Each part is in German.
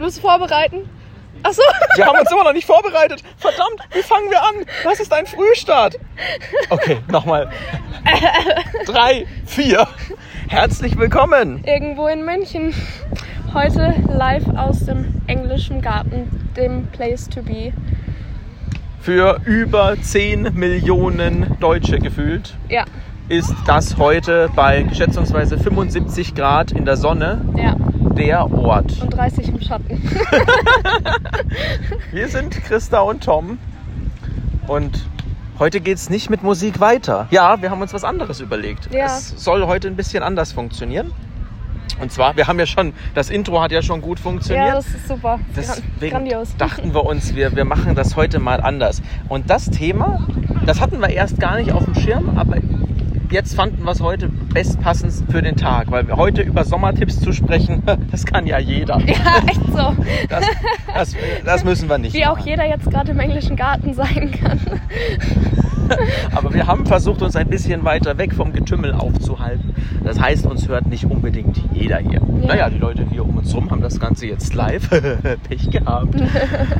Willst du vorbereiten? Ach so. Wir haben uns immer noch nicht vorbereitet. Verdammt, wie fangen wir an? Das ist ein Frühstart. Okay, nochmal. Drei, vier. Herzlich willkommen. Irgendwo in München. Heute live aus dem englischen Garten, dem Place to be. Für über 10 Millionen Deutsche gefühlt Ja, ist das heute bei schätzungsweise 75 Grad in der Sonne ja. Der Ort. Und 30 im Schatten. Wir sind Christa und Tom und heute geht es nicht mit Musik weiter. Ja, wir haben uns was anderes überlegt. Ja. Es soll heute ein bisschen anders funktionieren. Und zwar, wir haben ja schon, das Intro hat ja schon gut funktioniert. Ja, das ist super. Deswegen Grandios. dachten wir uns, wir, wir machen das heute mal anders. Und das Thema, das hatten wir erst gar nicht auf dem Schirm, aber jetzt fanden wir es heute bestpassend für den Tag, weil wir heute über Sommertipps zu sprechen, das kann ja jeder. Ja, echt so. Das, das, das müssen wir nicht. Wie auch machen. jeder jetzt gerade im englischen Garten sein kann. Aber wir haben versucht, uns ein bisschen weiter weg vom Getümmel aufzuhalten. Das heißt, uns hört nicht unbedingt jeder hier. Ja. Naja, die Leute hier um uns rum haben das Ganze jetzt live. Pech gehabt.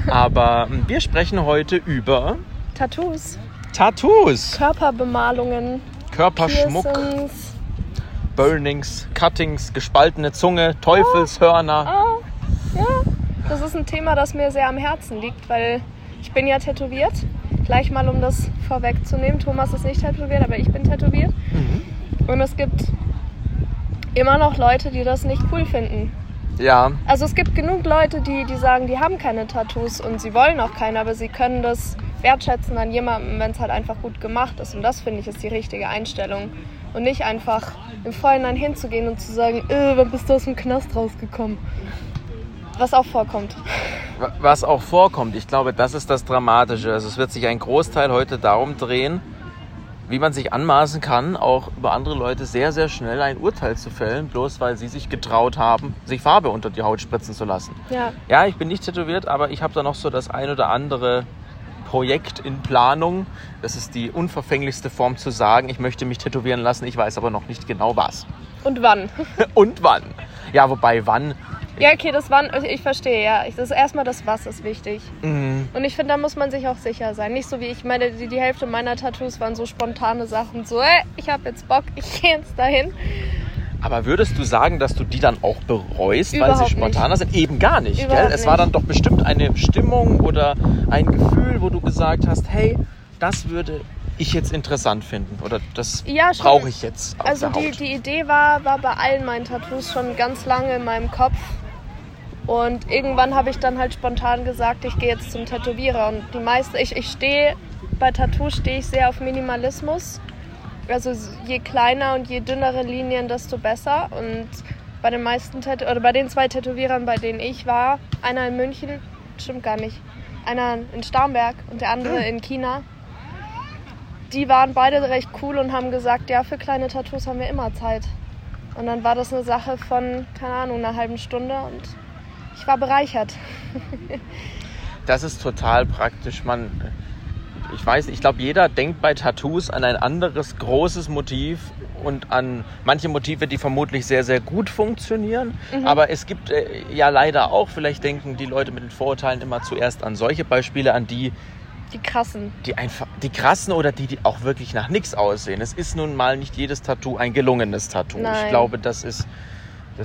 Aber wir sprechen heute über Tattoos, Tattoos, Körperbemalungen, Körperschmuck, Piercings. Burnings, Cuttings, gespaltene Zunge, Teufelshörner. Oh, ja. Das ist ein Thema, das mir sehr am Herzen liegt, weil ich bin ja tätowiert. Gleich mal, um das vorwegzunehmen. Thomas ist nicht tätowiert, aber ich bin tätowiert. Und es gibt immer noch Leute, die das nicht cool finden. Ja, Also es gibt genug Leute, die, die sagen, die haben keine Tattoos und sie wollen auch keine, aber sie können das wertschätzen an jemandem, wenn es halt einfach gut gemacht ist. Und das finde ich ist die richtige Einstellung. Und nicht einfach im Vorhinein hinzugehen und zu sagen, äh, wann bist du aus dem Knast rausgekommen? Was auch vorkommt. wa- was auch vorkommt. Ich glaube, das ist das Dramatische. Also es wird sich ein Großteil heute darum drehen, wie man sich anmaßen kann, auch über andere Leute sehr, sehr schnell ein Urteil zu fällen, bloß weil sie sich getraut haben, sich Farbe unter die Haut spritzen zu lassen. Ja, Ja, ich bin nicht tätowiert, aber ich habe da noch so das ein oder andere Projekt in Planung. Das ist die unverfänglichste Form zu sagen, ich möchte mich tätowieren lassen, ich weiß aber noch nicht genau was. und wann? Und wann. Ja, wobei wann. Ja, okay, das wann, ich verstehe, ja. Das ist erstmal das Was ist wichtig. Mhm. Und ich finde, da muss man sich auch sicher sein. Nicht so wie ich meine, die, die Hälfte meiner Tattoos waren so spontane Sachen. So, ey, ich habe jetzt Bock, ich gehe jetzt dahin. Aber würdest du sagen, dass du die dann auch bereust, weil Überhaupt sie spontaner sind? Eben gar nicht, Überhaupt gell? Es war nicht. dann doch bestimmt eine Stimmung oder ein Gefühl, wo du gesagt hast, hey, das würde ich jetzt interessant finden oder das Ja, brauche ich jetzt auf Also die, die Idee war, war bei allen meinen Tattoos schon ganz lange in meinem Kopf. Und irgendwann habe ich dann halt spontan gesagt, ich gehe jetzt zum Tätowierer. Und die meisten, ich, ich stehe, bei Tattoos stehe ich sehr auf Minimalismus. Also je kleiner und je dünnere Linien, desto besser. Und bei den meisten Tätow oder bei den zwei Tätowierern, bei denen ich war, einer in München, stimmt gar nicht, einer in Starnberg und der andere in China, die waren beide recht cool und haben gesagt, ja, für kleine Tattoos haben wir immer Zeit. Und dann war das eine Sache von, keine Ahnung, einer halben Stunde und ich war bereichert. Das ist total praktisch. Man, ich weiß, ich glaube, jeder denkt bei Tattoos an ein anderes großes Motiv und an manche Motive, die vermutlich sehr, sehr gut funktionieren. Aber es gibt äh, ja leider auch, vielleicht denken die Leute mit den Vorurteilen immer zuerst an solche Beispiele, an die, Die krassen. die einfach, die krassen oder die, die auch wirklich nach nichts aussehen. Es ist nun mal nicht jedes Tattoo ein gelungenes Tattoo. Ich Nein. glaube, das ist,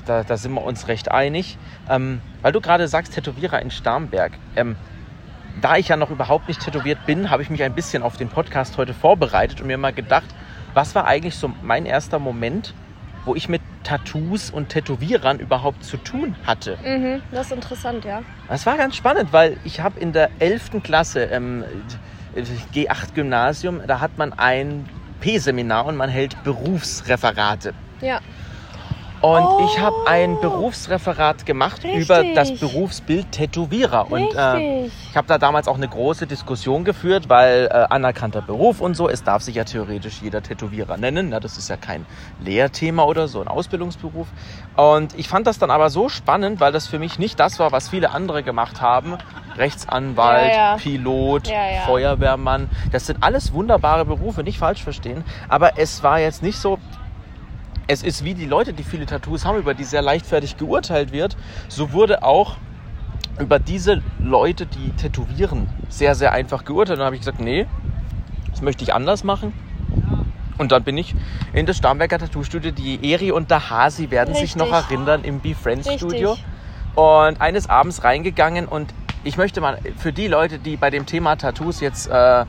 da, da sind wir uns recht einig. Ähm, weil du gerade sagst, Tätowierer in Starnberg. Ähm, da ich ja noch überhaupt nicht tätowiert bin, habe ich mich ein bisschen auf den Podcast heute vorbereitet und mir mal gedacht, was war eigentlich so mein erster Moment, wo ich mit Tattoos und Tätowierern überhaupt zu tun hatte? Mhm, das ist interessant, ja. Das war ganz spannend, weil ich habe in der 11. Klasse ähm, G8 Gymnasium, da hat man ein P-Seminar und man hält Berufsreferate. Ja. Und Oh. ich habe ein Berufsreferat gemacht Richtig. über das Berufsbild Tätowierer. Und äh, ich habe da damals auch eine große Diskussion geführt, weil äh, anerkannter Beruf und so, es darf sich ja theoretisch jeder Tätowierer nennen. Na, das ist ja kein Lehrthema oder so, ein Ausbildungsberuf. Und ich fand das dann aber so spannend, weil das für mich nicht das war, was viele andere gemacht haben. Rechtsanwalt, Ja, ja. Pilot, ja. Feuerwehrmann. Das sind alles wunderbare Berufe, nicht falsch verstehen. Aber es war jetzt nicht so, es ist wie die Leute, die viele Tattoos haben, über die sehr leichtfertig geurteilt wird. So wurde auch über diese Leute, die tätowieren, sehr, sehr einfach geurteilt. Dann habe ich gesagt, nee, das möchte ich anders machen. Und dann bin ich in das Starnberger Tattoo-Studio. Die Eri und der Hasi werden sich noch Richtig. erinnern im Be Friends Richtig. Studio. Und eines Abends reingegangen und ich möchte mal für die Leute, die bei dem Thema Tattoos jetzt äh,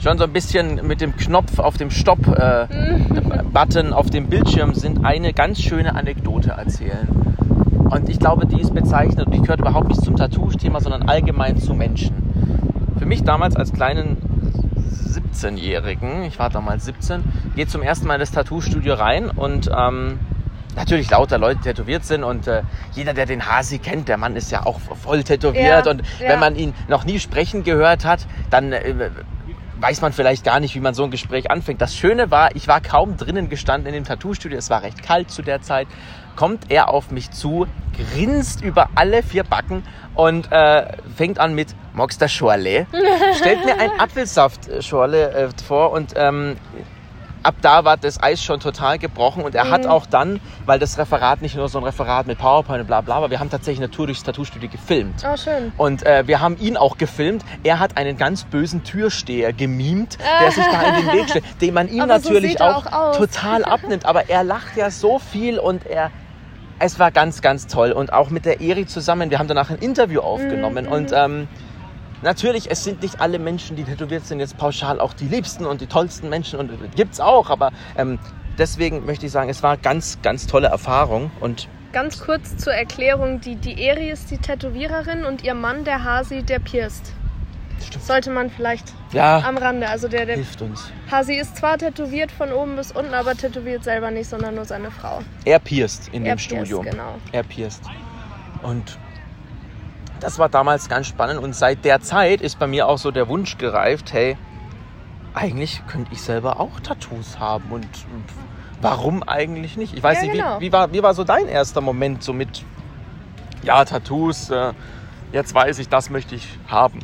schon so ein bisschen mit dem Knopf auf dem Stopp-Button auf dem Bildschirm sind, eine ganz schöne Anekdote erzählen. Und ich glaube, die ist bezeichnend und die gehört überhaupt nicht zum Tattoo-Thema, sondern allgemein zu Menschen. Für mich damals als kleinen 17-Jährigen, ich war damals 17, geht zum ersten Mal in das Tattoo-Studio rein und ähm, natürlich lauter Leute tätowiert sind und äh, jeder, der den Hasi kennt, der Mann ist ja auch voll tätowiert Ja, und ja. wenn man ihn noch nie sprechen gehört hat, dann äh, weiß man vielleicht gar nicht, wie man so ein Gespräch anfängt. Das Schöne war, ich war kaum drinnen gestanden in dem Tattoo-Studio, es war recht kalt zu der Zeit, kommt er auf mich zu, grinst über alle vier Backen und äh, fängt an mit Mox der Schorle, stellt mir ein Apfelsaft-Schorle äh, vor und ähm, ab da war das Eis schon total gebrochen und er hat auch dann, weil das Referat nicht nur so ein Referat mit PowerPoint und bla bla, aber wir haben tatsächlich eine Tour durchs Tattoo-Studio gefilmt. Oh, schön. Und äh, wir haben ihn auch gefilmt. Er hat einen ganz bösen Türsteher gemimt, der sich da in den Weg stellt, den man ihm Aber so natürlich er auch, auch total abnimmt. Aber er lacht ja so viel und er. Es war ganz, ganz toll. Und auch mit der Eri zusammen, wir haben danach ein Interview aufgenommen. Mhm. Und ähm, natürlich, es sind nicht alle Menschen, die tätowiert sind, jetzt pauschal auch die liebsten und die tollsten Menschen. Und gibt's auch. Aber ähm, deswegen möchte ich sagen, es war ganz, ganz tolle Erfahrung. Und Ganz kurz zur Erklärung, die, die Eri ist die Tätowiererin und ihr Mann, der Hasi, der pierst. Stimmt. Sollte man vielleicht ja, am Rande. Also der, der hilft uns. Hasi ist zwar tätowiert von oben bis unten, aber tätowiert selber nicht, sondern nur seine Frau. Er pierst in Er dem pierst, Studio. genau. Er pierst. Und das war damals ganz spannend. Und seit der Zeit ist bei mir auch so der Wunsch gereift, hey, eigentlich könnte ich selber auch Tattoos haben. Und warum eigentlich nicht? Ich weiß Ja, nicht, genau. wie, wie, war, wie war so dein erster Moment so mit, ja, Tattoos, äh, jetzt weiß ich, das möchte ich haben.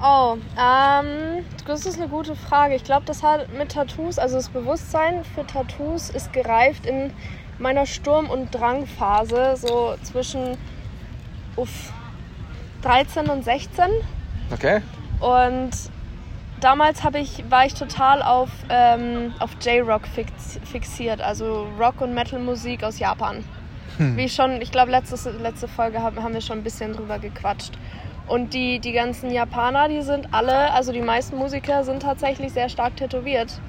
Oh, ähm, das ist eine gute Frage. Ich glaube, das hat mit Tattoos, also das Bewusstsein für Tattoos ist gereift in meiner Sturm- und Drangphase, so zwischen uff, 13 und 16. Okay? Und damals ich, war ich total auf, ähm, auf J-Rock fix, fixiert, also Rock- und Metal-Musik aus Japan. Wie ich schon, ich glaube, letzte, letzte Folge haben, haben wir schon ein bisschen drüber gequatscht. Und die, die ganzen Japaner, die sind alle, also die meisten Musiker sind tatsächlich sehr stark tätowiert.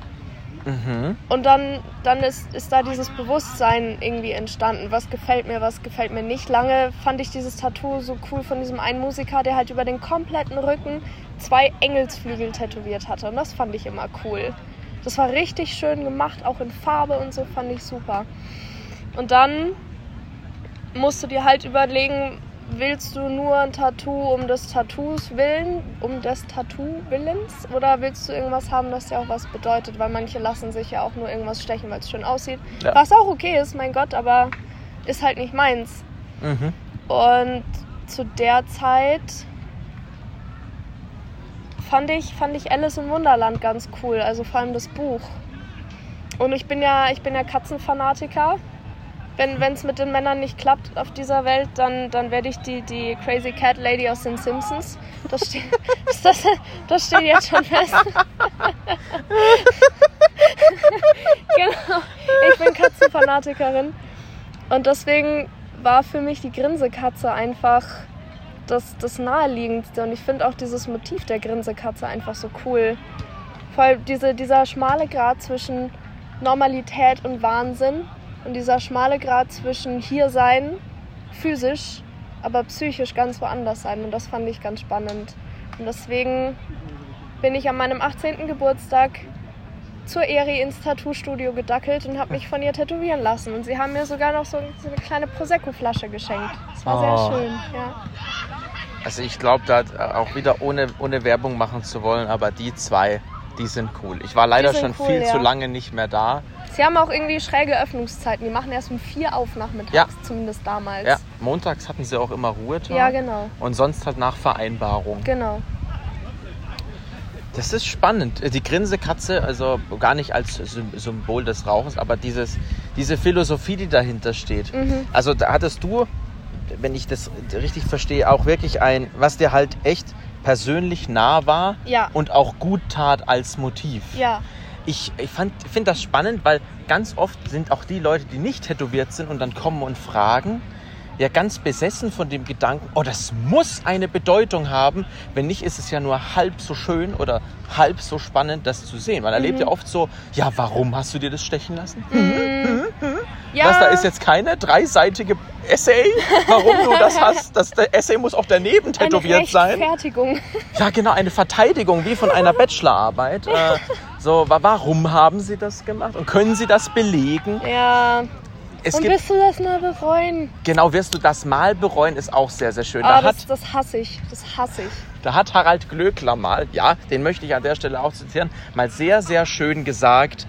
Mhm. Und dann, dann ist, ist da dieses Bewusstsein irgendwie entstanden. Was gefällt mir, was gefällt mir nicht. Lange fand ich dieses Tattoo so cool von diesem einen Musiker, der halt über den kompletten Rücken zwei Engelsflügel tätowiert hatte. Und das fand ich immer cool. Das war richtig schön gemacht, auch in Farbe und so fand ich super. Und dann musst du dir halt überlegen, willst du nur ein Tattoo um des Tattoos willen, um des Tattoo-Willens? Oder willst du irgendwas haben, das dir auch was bedeutet? Weil manche lassen sich ja auch nur irgendwas stechen, weil es schön aussieht. Ja. Was auch okay ist, mein Gott, aber ist halt nicht meins. Mhm. Und zu der Zeit fand ich, fand ich Alice im Wunderland ganz cool, also vor allem das Buch. Und ich bin ja, ich bin ja Katzenfanatiker. Wenn es mit den Männern nicht klappt auf dieser Welt, dann, dann werde ich die, die Crazy Cat Lady aus den Simpsons. Das, steht, das, das steht jetzt schon fest. genau. Ich bin Katzenfanatikerin. Und deswegen war für mich die Grinsekatze einfach das, das naheliegendste. Und ich finde auch dieses Motiv der Grinsekatze einfach so cool. Vor allem diese, dieser schmale Grad zwischen Normalität und Wahnsinn und dieser schmale Grad zwischen hier sein, physisch, aber psychisch ganz woanders sein. Und das fand ich ganz spannend. Und deswegen bin ich an meinem 18. Geburtstag zur Eri ins Tattoo-Studio gedackelt und habe mich von ihr tätowieren lassen. Und sie haben mir sogar noch so, eine kleine Prosecco-Flasche geschenkt. Das war Oh. sehr schön, ja. Also ich glaube, da auch wieder ohne, ohne Werbung machen zu wollen, aber die zwei, die sind cool. Ich war leider schon cool, viel ja. zu lange nicht mehr da. Sie haben auch irgendwie schräge Öffnungszeiten. Die machen erst um vier auf nachmittags, Ja. zumindest damals. Ja, montags hatten sie auch immer Ruhetag. Ja, genau. Und sonst halt nach Vereinbarung. Genau. Das ist spannend. Die Grinsekatze, also gar nicht als Sym- Symbol des Rauchens, aber dieses, diese Philosophie, die dahinter steht. Mhm. Also da hattest du wenn ich das richtig verstehe, auch wirklich ein, was dir halt echt persönlich nah war Ja. und auch gut tat als Motiv. Ja, Ich, ich finde das spannend, weil ganz oft sind auch die Leute, die nicht tätowiert sind und dann kommen und fragen, ja ganz besessen von dem Gedanken, oh, das muss eine Bedeutung haben. Wenn nicht, ist es ja nur halb so schön oder halb so spannend, das zu sehen. Man erlebt ja oft so, ja, warum hast du dir das stechen lassen? Ja. Was, da ist jetzt keine dreiseitige Essay, warum du das hast. Das Essay muss auch daneben tätowiert eine sein. Rechtfertigung. Ja, genau, eine Verteidigung wie von einer Bachelorarbeit. Äh, so, wa- warum haben Sie das gemacht? Und können Sie das belegen? Ja. Es Und gibt, wirst du das mal bereuen? genau, wirst du das mal bereuen, ist auch sehr, sehr schön. Da das, hat, das hasse ich. Das hasse ich. da hat Harald Glöckler mal, ja, den möchte ich an der Stelle auch zitieren, mal sehr, sehr schön gesagt,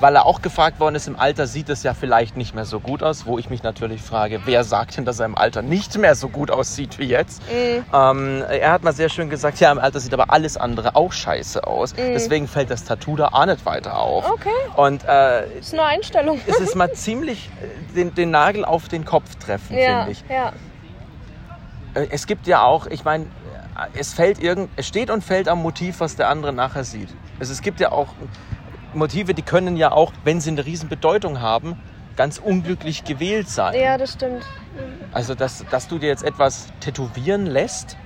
weil er auch gefragt worden ist, im Alter sieht es ja vielleicht nicht mehr so gut aus, wo ich mich natürlich frage, wer sagt denn, dass er im Alter nicht mehr so gut aussieht wie jetzt? Mhm. Ähm, er hat mal sehr schön gesagt, ja, im Alter sieht aber alles andere auch scheiße aus. Deswegen fällt das Tattoo da auch nicht weiter auf. Mhm. Okay. Und äh, Ist nur Einstellung. es ist mal ziemlich äh, den, den Nagel auf den Kopf treffen, ja, finde ich. ja. Es gibt ja auch, ich meine, es fällt irgend, es steht und fällt am Motiv, was der andere nachher sieht. Also es gibt ja auch Motive, die können ja auch, wenn sie eine riesen Bedeutung haben, ganz unglücklich gewählt sein. Ja, das stimmt. Also, dass, dass du dir jetzt etwas tätowieren lässt,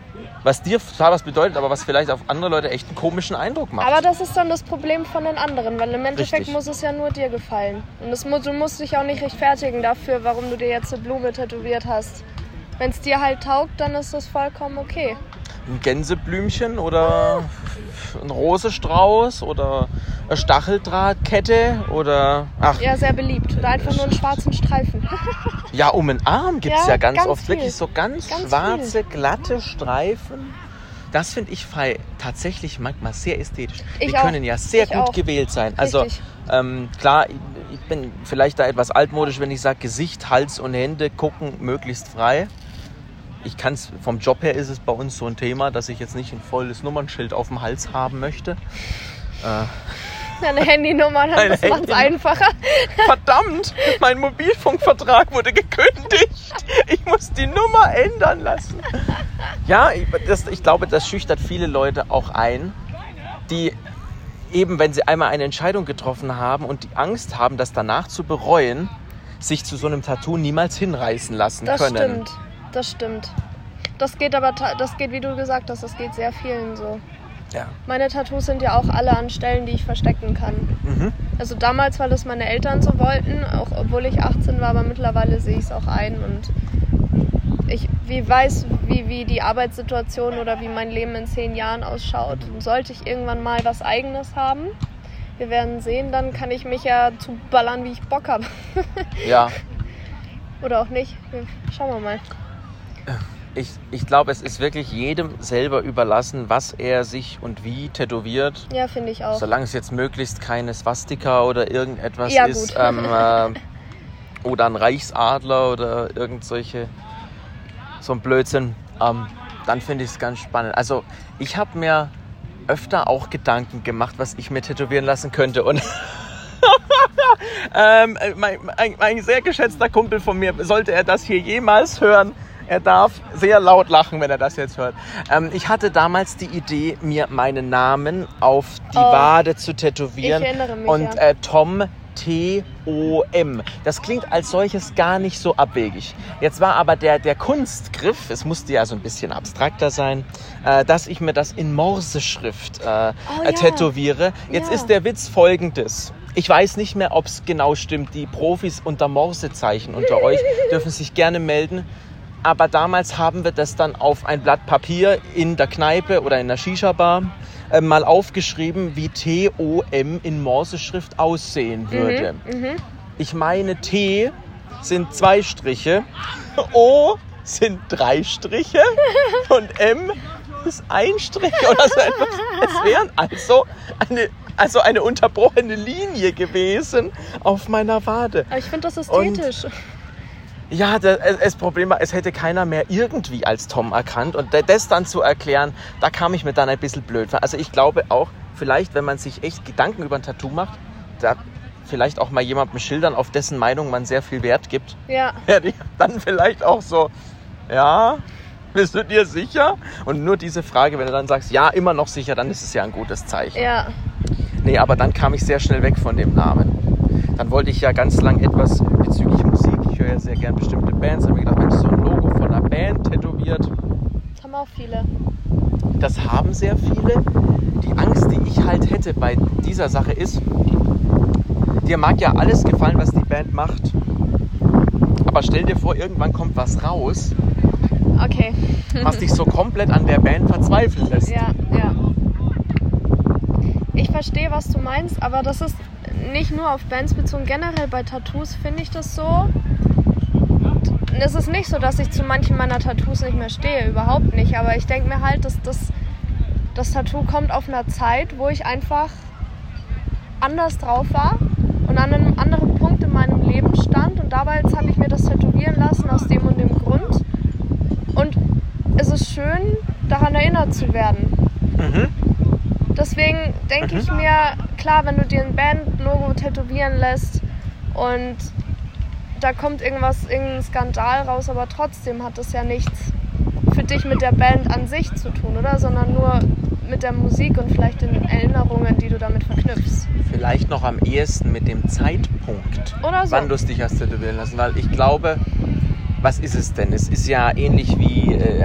was dir zwar was bedeutet, aber was vielleicht auf andere Leute echt einen komischen Eindruck macht. Aber das ist dann das Problem von den anderen, weil im Endeffekt Richtig. muss es ja nur dir gefallen. Und mu du musst dich auch nicht rechtfertigen dafür, warum du dir jetzt eine Blume tätowiert hast. Wenn es dir halt taugt, dann ist das vollkommen okay. Ein Gänseblümchen oder ein Rosestrauß oder eine Stacheldrahtkette oder ach Ja, sehr beliebt. Oder einfach nur einen schwarzen Streifen. ja um den Arm gibt es Ja, ja, ganz, ganz oft viel. wirklich so ganz, Ganz schwarze glatte Streifen. Das finde ich Fei tatsächlich manchmal sehr ästhetisch. Ich Die auch. können ja sehr Ich gut auch. gewählt sein. Also ähm, klar, ich bin vielleicht da etwas altmodisch, wenn ich sage Gesicht, Hals und Hände gucken möglichst frei. Ich kann es vom Job her ist es bei uns so ein Thema, dass ich jetzt nicht ein volles Nummernschild auf dem Hals haben möchte. Deine Handynummer, dann macht's Handynummer. einfacher. Verdammt, mein Mobilfunkvertrag wurde gekündigt. Ich muss die Nummer ändern lassen. Ja, ich, das, ich glaube, das schüchtert viele Leute auch ein, die eben, wenn sie einmal eine Entscheidung getroffen haben und die Angst haben, das danach zu bereuen, sich zu so einem Tattoo niemals hinreißen lassen Das können. stimmt. Das stimmt. Das geht aber, das geht, wie du gesagt hast, das geht sehr vielen so. Ja. Meine Tattoos sind ja auch alle an Stellen, die ich verstecken kann. Mhm. Also damals, weil das meine Eltern so wollten, auch obwohl ich 18 war, aber mittlerweile sehe ich es auch ein und ich wie weiß, wie, wie die Arbeitssituation oder wie mein Leben in zehn Jahren ausschaut. Und sollte ich irgendwann mal was Eigenes haben, wir werden sehen, dann kann ich mich ja zu ballern, wie ich Bock habe. ja. oder auch nicht. Schauen wir mal. Ich, ich glaube, es ist wirklich jedem selber überlassen, was er sich und wie tätowiert. Ja, finde ich auch. Solange es jetzt möglichst keine Swastika oder irgendetwas Ja, ist. Ähm, äh, oder ein Reichsadler oder irgend solche, so ein Blödsinn. Ähm, dann finde ich es ganz spannend. Also ich habe mir öfter auch Gedanken gemacht, was ich mir tätowieren lassen könnte. Und ähm, mein, ein, ein sehr geschätzter Kumpel von mir, sollte er das hier jemals hören, er darf sehr laut lachen, wenn er das jetzt hört. Ähm, ich hatte damals die Idee, mir meinen Namen auf die Oh. Wade zu tätowieren. Ich erinnere mich, Und äh, Tom T-O-M. Das klingt als solches gar nicht so abwegig. Jetzt war aber der, der Kunstgriff, es musste ja so ein bisschen abstrakter sein, äh, dass ich mir das in Morseschrift äh, Oh, äh, ja. tätowiere. Jetzt Ja. ist der Witz folgendes. Ich weiß nicht mehr, ob es genau stimmt. Die Profis unter Morsezeichen unter euch dürfen sich gerne melden. Aber damals haben wir das dann auf ein Blatt Papier in der Kneipe oder in der Shisha-Bar äh, mal aufgeschrieben, wie T-O-M in Morseschrift aussehen würde. Mhm. Ich meine, T sind zwei Striche, O sind drei Striche und M ist ein Strich oder so etwas. Es wären also eine, also eine unterbrochene Linie gewesen auf meiner Wade. Aber ich finde das Und- ästhetisch. Ja, das, das Problem war, es hätte keiner mehr irgendwie als Tom erkannt. Und das dann zu erklären, da kam ich mir dann ein bisschen blöd vor. Also ich glaube auch, vielleicht, wenn man sich echt Gedanken über ein Tattoo macht, da vielleicht auch mal jemandem schildern, auf dessen Meinung man sehr viel Wert gibt, Ja. ich dann vielleicht auch so, Ja? Bist du dir sicher? Und nur diese Frage, wenn du dann sagst, ja, immer noch sicher, dann ist es ja ein gutes Zeichen. Ja. Nee, aber dann kam ich sehr schnell weg von dem Namen. Dann wollte ich ja ganz lang etwas bezüglich Musik. Ich höre ja sehr gern bestimmte Bands. Habe mir gedacht, Mensch, so ein Logo von einer Band tätowiert. Das haben auch viele. Das haben sehr viele. Die Angst, die ich halt hätte bei dieser Sache ist, dir mag ja alles gefallen, was die Band macht. Aber stell dir vor, irgendwann kommt was raus, Okay. was dich so komplett an der Band verzweifeln lässt. Ja, ja. Verstehe, was du meinst, aber das ist nicht nur auf Bands bezogen. Generell bei Tattoos finde ich das so. Es ist nicht so, dass ich zu manchen meiner Tattoos nicht mehr stehe, überhaupt nicht. Aber ich denke mir halt, dass das, das Tattoo kommt auf einer Zeit, wo ich einfach anders drauf war und an einem anderen Punkt in meinem Leben stand. Und dabei habe ich mir das tätowieren lassen aus dem und dem Grund. Und es ist schön, daran erinnert zu werden. Mhm. Deswegen denke Mhm. ich mir, klar, wenn du dir ein Bandlogo tätowieren lässt und da kommt irgendwas, irgendein Skandal raus, aber trotzdem hat das ja nichts für dich mit der Band an sich zu tun, oder? Sondern nur mit der Musik und vielleicht den Erinnerungen, die du damit verknüpfst. Vielleicht noch am ehesten mit dem Zeitpunkt, Oder so. wann du es dich hast tätowieren lassen. Weil ich glaube, was ist es denn? Es ist ja ähnlich wie, äh,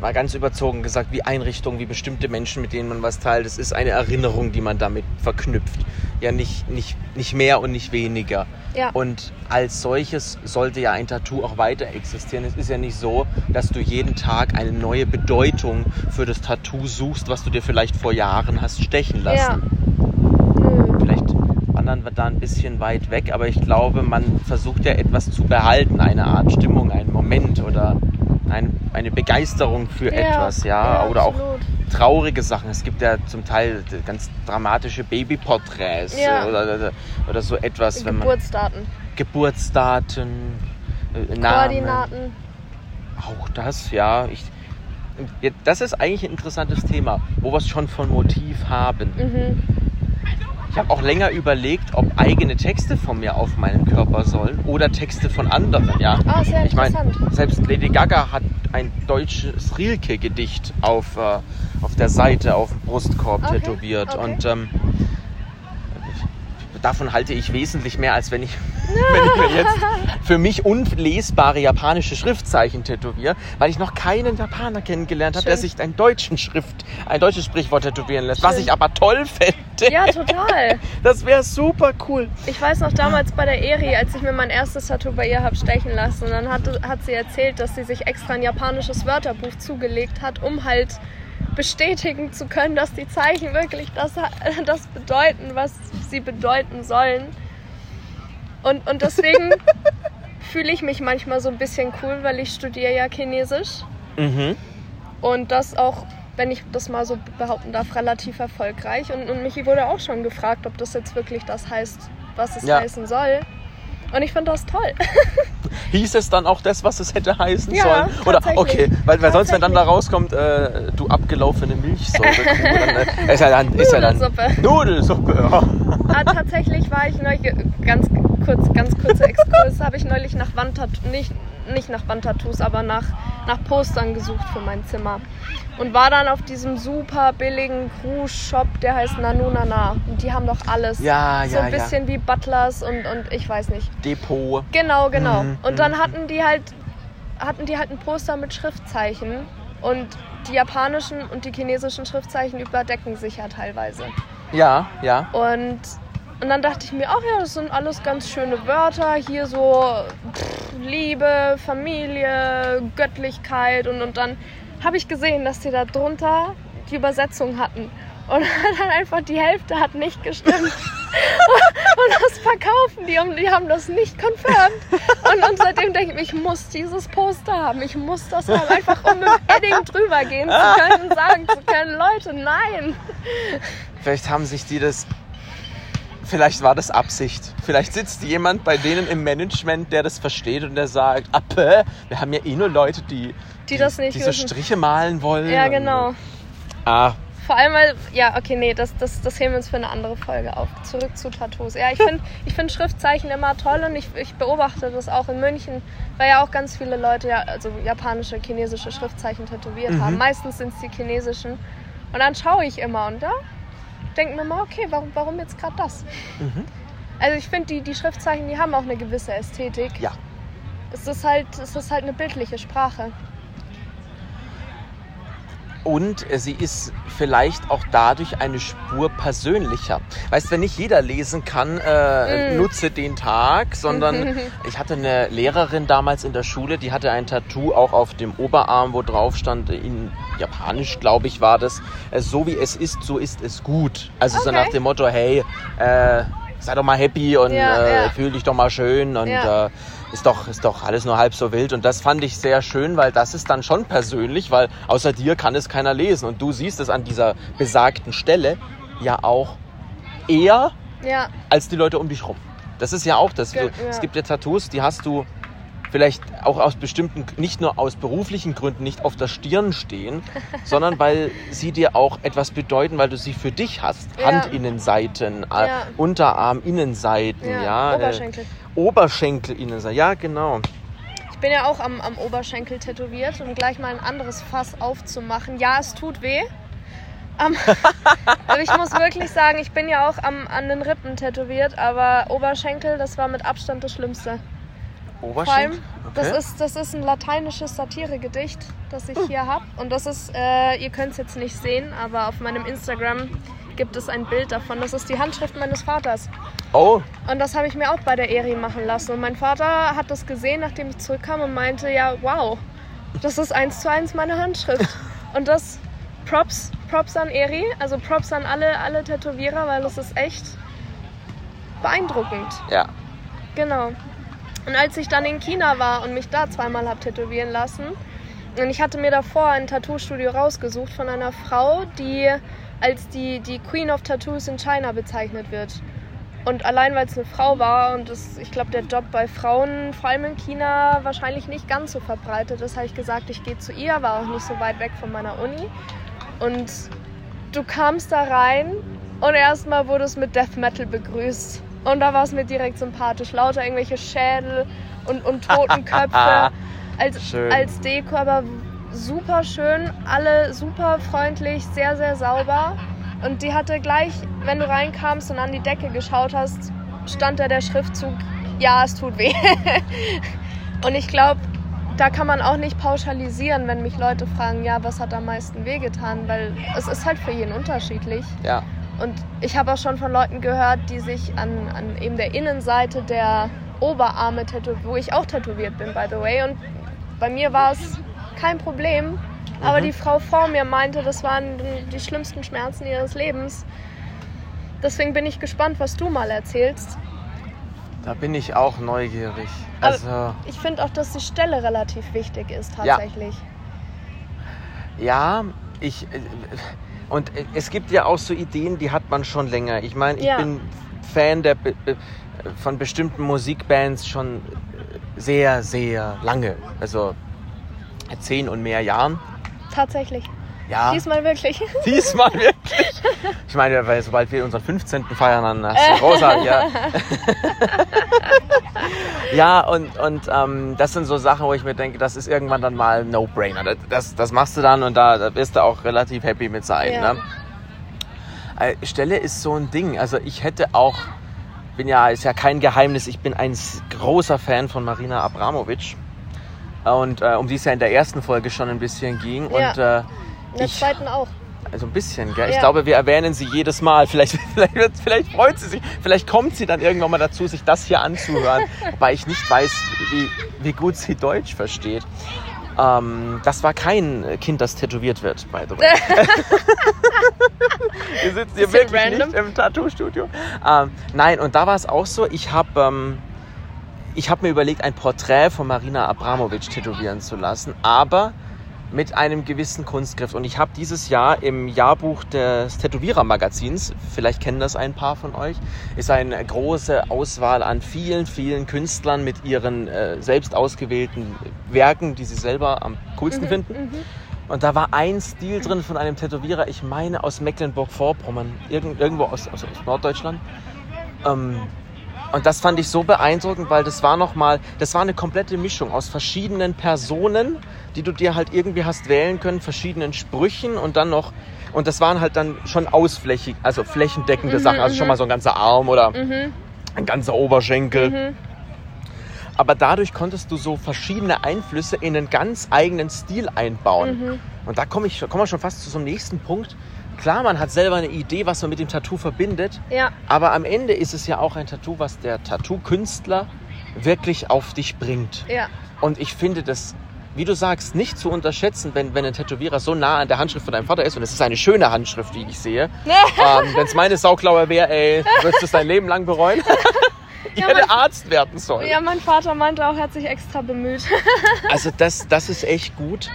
mal ganz überzogen gesagt, wie Einrichtungen, wie bestimmte Menschen, mit denen man was teilt. Es ist eine Erinnerung, die man damit verknüpft. Ja, nicht, nicht, nicht mehr und nicht weniger. Ja. Und als solches sollte ja ein Tattoo auch weiter existieren. Es ist ja nicht so, dass du jeden Tag eine neue Bedeutung für das Tattoo suchst, was du dir vielleicht vor Jahren hast stechen ja. lassen. Nö. Vielleicht wandern wir da ein bisschen weit weg, aber ich glaube, man versucht ja etwas zu behalten, eine Art Stimmung, einen Moment oder ein, eine Begeisterung für etwas, ja, oder auch absolut. traurige Sachen. Es gibt ja zum Teil ganz dramatische Babyporträts Ja. äh, oder, oder, oder so etwas, wenn man Geburtsdaten, Geburtsdaten, äh, Namen, Koordinaten. auch das, ja. Ich, ja, das ist eigentlich ein interessantes Thema, wo wir es schon von Motiv haben. Mhm. Ich habe auch länger überlegt, ob eigene Texte von mir auf meinen Körper sollen oder Texte von anderen, ja. Ah, sehr Ich meine, selbst Lady Gaga hat ein deutsches Rilke-Gedicht auf, äh, auf der Seite, auf dem Brustkorb Okay, tätowiert. okay. Und ähm, davon halte ich wesentlich mehr, als wenn ich, wenn ich mir jetzt für mich unlesbare japanische Schriftzeichen tätowiere, weil ich noch keinen Japaner kennengelernt habe, der sich ein, deutschen Schrift, ein deutsches Sprichwort tätowieren lässt, was Schön. ich aber toll fände. Ja, total. Das wäre super cool. Ich weiß noch damals bei der Eri, als ich mir mein erstes Tattoo bei ihr habe stechen lassen, und dann hat, hat sie erzählt, dass sie sich extra ein japanisches Wörterbuch zugelegt hat, um halt bestätigen zu können, dass die Zeichen wirklich das, das bedeuten, was sie bedeuten sollen. Und, und deswegen fühle ich mich manchmal so ein bisschen cool, weil ich studiere ja Chinesisch Mhm. und das auch, wenn ich das mal so behaupten darf, relativ erfolgreich. Und, und mich wurde auch schon gefragt, ob das jetzt wirklich das heißt, was es Ja. heißen soll. Und ich finde das toll. Hieß es dann auch das, was es hätte heißen Ja, sollen? Oder okay, weil, weil sonst, wenn dann da rauskommt, äh, du abgelaufene Milchsäure, dann äh, ist ja dann, ist ja dann Nudelsuppe. Nudelsuppe. Ja. Ah, tatsächlich war ich neulich, ganz kurz, ganz kurzer Exkurs, habe ich neulich nach Wandtattoos, nicht, nicht nach Wandtattoos, aber nach, nach Postern gesucht für mein Zimmer. Und war dann auf diesem super billigen Cruise-Shop, der heißt Nanu Nana. Und die haben doch alles. Ja, so ja, ein ja. bisschen wie Butlers und, und ich weiß nicht. Depot. Genau, genau. Mhm, Und dann hatten die halt hatten die halt ein Poster mit Schriftzeichen und die japanischen und die chinesischen Schriftzeichen überdecken sich ja teilweise. Ja, ja. Und und dann dachte ich mir, ach ja, das sind alles ganz schöne Wörter. Hier so pff, Liebe, Familie, Göttlichkeit. Und, und dann habe ich gesehen, dass die da drunter die Übersetzung hatten. Und dann einfach die Hälfte hat nicht gestimmt. und das verkaufen die und die haben das nicht confirmed. Und, und seitdem denke ich mir, ich muss dieses Poster haben. Ich muss das haben. Einfach um mit Edding drüber gehen zu können und sagen zu können, Leute, nein. Vielleicht haben sich die das. Vielleicht war das Absicht. Vielleicht sitzt jemand bei denen im Management, der das versteht und der sagt, Appe, wir haben ja eh nur Leute, die, Die das nicht die so. Striche malen wollen. Ja, Und- genau. Ah, Vor allem, weil, ja, okay, nee, das, das, das heben wir uns für eine andere Folge auf. Zurück zu Tattoos. Ja, ich finde ich find Schriftzeichen immer toll und ich, ich beobachte das auch in München, weil ja auch ganz viele Leute ja, also japanische, chinesische Schriftzeichen tätowiert Mhm. haben. Meistens sind es die chinesischen. Und dann schaue ich immer und da denke mir mal, okay, warum, warum jetzt gerade das? Mhm. Also ich finde, die, die Schriftzeichen, die haben auch eine gewisse Ästhetik. Ja. Es ist halt, es ist halt eine bildliche Sprache. Und äh, sie ist vielleicht auch dadurch eine Spur persönlicher. Weißt, wenn nicht jeder lesen kann, äh, Mm. nutze den Tag, sondern ich hatte eine Lehrerin damals in der Schule, die hatte ein Tattoo auch auf dem Oberarm, wo drauf stand, in Japanisch, glaube ich, war das, äh, so wie es ist, so ist es gut. Also so Okay. nach dem Motto, hey, äh, sei doch mal happy und Ja, äh, ja. fühl dich doch mal schön und Ja. Ist doch, ist doch alles nur halb so wild. Und das fand ich sehr schön, weil das ist dann schon persönlich, weil außer dir kann es keiner lesen. Und du siehst es an dieser besagten Stelle ja auch eher Ja, als die Leute um dich rum. Das ist ja auch das. Ja. Es gibt ja Tattoos, die hast du vielleicht auch aus bestimmten, nicht nur aus beruflichen Gründen nicht auf der Stirn stehen, sondern weil sie dir auch etwas bedeuten, weil du sie für dich hast. Ja. Handinnenseiten, äh, Ja. Unterarminnenseiten, ja, ja, Oberschenkel. Äh, Oberschenkelinnenseiten, ja genau. Ich bin ja auch am, am Oberschenkel tätowiert, um gleich mal ein anderes Fass aufzumachen. Ja, es tut weh. Aber ich muss wirklich sagen, ich bin ja auch am, an den Rippen tätowiert, aber Oberschenkel, das war mit Abstand das Schlimmste. Vor Oberschenkel? allem, das, ist, das ist ein lateinisches Satiregedicht, das ich hier habe. Und das ist, äh, ihr könnt es jetzt nicht sehen, aber auf meinem Instagram gibt es ein Bild davon. Das ist die Handschrift meines Vaters. Oh, Und das habe ich mir auch bei der Eri machen lassen. Und mein Vater hat das gesehen, nachdem ich zurückkam und meinte, ja, wow, das ist eins zu eins meine Handschrift. Und das Props, Props an Eri, also Props an alle, alle Tätowierer, weil das ist echt beeindruckend. ja. Genau. Und als ich dann in China war und mich da zweimal habe tätowieren lassen, und ich hatte mir davor ein Tattoo-Studio rausgesucht von einer Frau, die als die, die Queen of Tattoos in China bezeichnet wird. Und allein weil es eine Frau war und es, ich glaube, der Job bei Frauen, vor allem in China, wahrscheinlich nicht ganz so verbreitet ist, habe ich gesagt, ich gehe zu ihr, war auch nicht so weit weg von meiner Uni. Und du kamst da rein und erstmal wurde es mit Death Metal begrüßt. Und da war es mir direkt sympathisch. Lauter irgendwelche Schädel und, und Totenköpfe als, Schön. als Deko, aber super schön. Alle super freundlich, sehr, sehr sauber. Und die hatte gleich, wenn du reinkamst und an die Decke geschaut hast, stand da der Schriftzug, ja, es tut weh. und ich glaube, da kann man auch nicht pauschalisieren, wenn mich Leute fragen, ja, was hat am meisten wehgetan, weil es ist halt für jeden unterschiedlich. Ja. Und ich habe auch schon von Leuten gehört, die sich an, an eben der Innenseite der Oberarme tätowiert, wo ich auch tätowiert bin, by the way. Und bei mir war es kein Problem. Aber Mhm. die Frau vor mir meinte, das waren die schlimmsten Schmerzen ihres Lebens. Deswegen bin ich gespannt, was du mal erzählst. Da bin ich auch neugierig. Aber- Also, Ich finde auch, dass die Stelle relativ wichtig ist, tatsächlich. ja, ich. äh, Und es gibt ja auch so Ideen, die hat man schon länger. Ich meine, ich Ja. bin Fan der, von bestimmten Musikbands schon sehr, sehr lange. Also zehn und mehr Jahren. Tatsächlich. Ja, Diesmal wirklich. diesmal wirklich. Ich meine, weil sobald wir unseren 15. feiern, dann hast du großer, ja. ja, und, und ähm, das sind so Sachen, wo ich mir denke, das ist irgendwann dann mal ein No-Brainer. Das, das, das machst du dann und da, da wirst du auch relativ happy mit sein. Ja. Ne? Äh, Stelle ist so ein Ding. Also ich hätte auch, bin ja, ist ja kein Geheimnis, ich bin ein großer Fan von Marina Abramovic. Und äh, um die es ja in der ersten Folge schon ein bisschen ging. Ja. Und äh, In der ich, zweiten auch. also ein bisschen, gell? Ich Ja. glaube, wir erwähnen sie jedes Mal. Vielleicht, vielleicht, vielleicht freut sie sich. Vielleicht kommt sie dann irgendwann mal dazu, sich das hier anzuhören. Wobei ich nicht weiß, wie, wie gut sie Deutsch versteht. Ähm, das war kein Kind, das tätowiert wird, by the way. wir sitzen hier wirklich random. nicht im Tattoo-Studio. Ähm, nein, und da war es auch so, ich habe ähm, ich hab mir überlegt, ein Porträt von Marina Abramovic tätowieren zu lassen, aber mit einem gewissen Kunstgriff. Und ich habe dieses Jahr im Jahrbuch des Tätowierer-Magazins, vielleicht kennen das ein paar von euch, ist eine große Auswahl an vielen, vielen Künstlern mit ihren äh, selbst ausgewählten Werken, die sie selber am coolsten finden. Mhm. Und da war ein Stil drin von einem Tätowierer, ich meine aus Mecklenburg-Vorpommern, irgend, irgendwo aus, aus, aus Norddeutschland. Ähm, und das fand ich so beeindruckend, weil das war nochmal, das war eine komplette Mischung aus verschiedenen Personen, die du dir halt irgendwie hast wählen können, verschiedenen Sprüchen und dann noch, und das waren halt dann schon ausflächig, also flächendeckende Mhm, Sachen, also schon mhm. mal so ein ganzer Arm oder Mhm. ein ganzer Oberschenkel. Mhm. Aber dadurch konntest du so verschiedene Einflüsse in einen ganz eigenen Stil einbauen. Mhm. Und da komme ich, kommen wir schon fast zu so einem nächsten Punkt. Klar, man hat selber eine Idee, was man mit dem Tattoo verbindet, Ja, aber am Ende ist es ja auch ein Tattoo, was der Tattoo-Künstler wirklich auf dich bringt. ja. Und ich finde das, wie du sagst, nicht zu unterschätzen, wenn, wenn ein Tätowierer so nah an der Handschrift von deinem Vater ist. Und es ist eine schöne Handschrift, wie ich sehe. ähm, wenn es meine Sauklaue wäre, ey, würdest du es dein Leben lang bereuen? ich Ja, hätte mein- Arzt werden sollen. Ja, mein Vater meinte auch, er hat sich extra bemüht. Also das, das ist echt gut.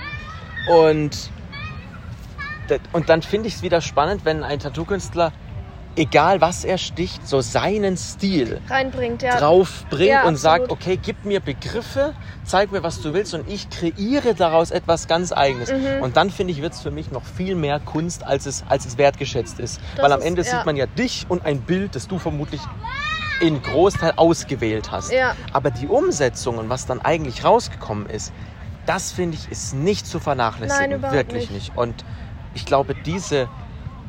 Und, und dann finde ich es wieder spannend, wenn ein Tattoo-Künstler, egal was er sticht, so seinen Stil Reinbringt, ja. drauf bringt Ja, und sagt, okay, gib mir Begriffe, zeig mir, was du willst und ich kreiere daraus etwas ganz Eigenes. Mhm. Und dann finde ich, wird es für mich noch viel mehr Kunst, als es, als es wertgeschätzt ist. Das Weil am ist- Ende ja. sieht man ja dich und ein Bild, das du vermutlich in Großteil ausgewählt hast. Aber die Umsetzung und was dann eigentlich rausgekommen ist, das finde ich ist nicht zu vernachlässigen. Nein, Wirklich nicht. nicht. Und ich glaube, diese,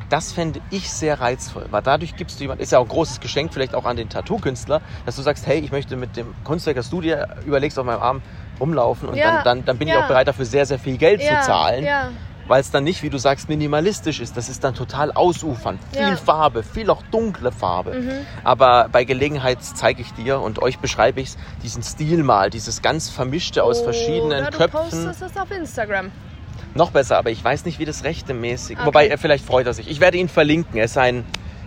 das fände ich sehr reizvoll, weil dadurch gibst du jemand, ist ja auch ein großes Geschenk vielleicht auch an den Tattoo-Künstler, dass du sagst, hey, ich möchte mit dem Kunstwerk, das du dir überlegst, auf meinem Arm rumlaufen und Ja, dann, dann, dann bin ich ja. auch bereit dafür sehr, sehr viel Geld ja, zu zahlen, Ja, weil es dann nicht, wie du sagst, minimalistisch ist. Das ist dann total ausufernd. Viel Ja. Farbe, viel auch dunkle Farbe. Mhm. Aber bei Gelegenheit zeige ich dir und euch beschreibe ich diesen Stil mal, dieses ganz vermischte aus verschiedenen Oder du Köpfen. postest es auf Instagram. Noch besser, aber ich weiß nicht, wie das rechte mäßig. Okay. Wobei, er vielleicht freut er sich. Ich werde ihn verlinken. Er ist ein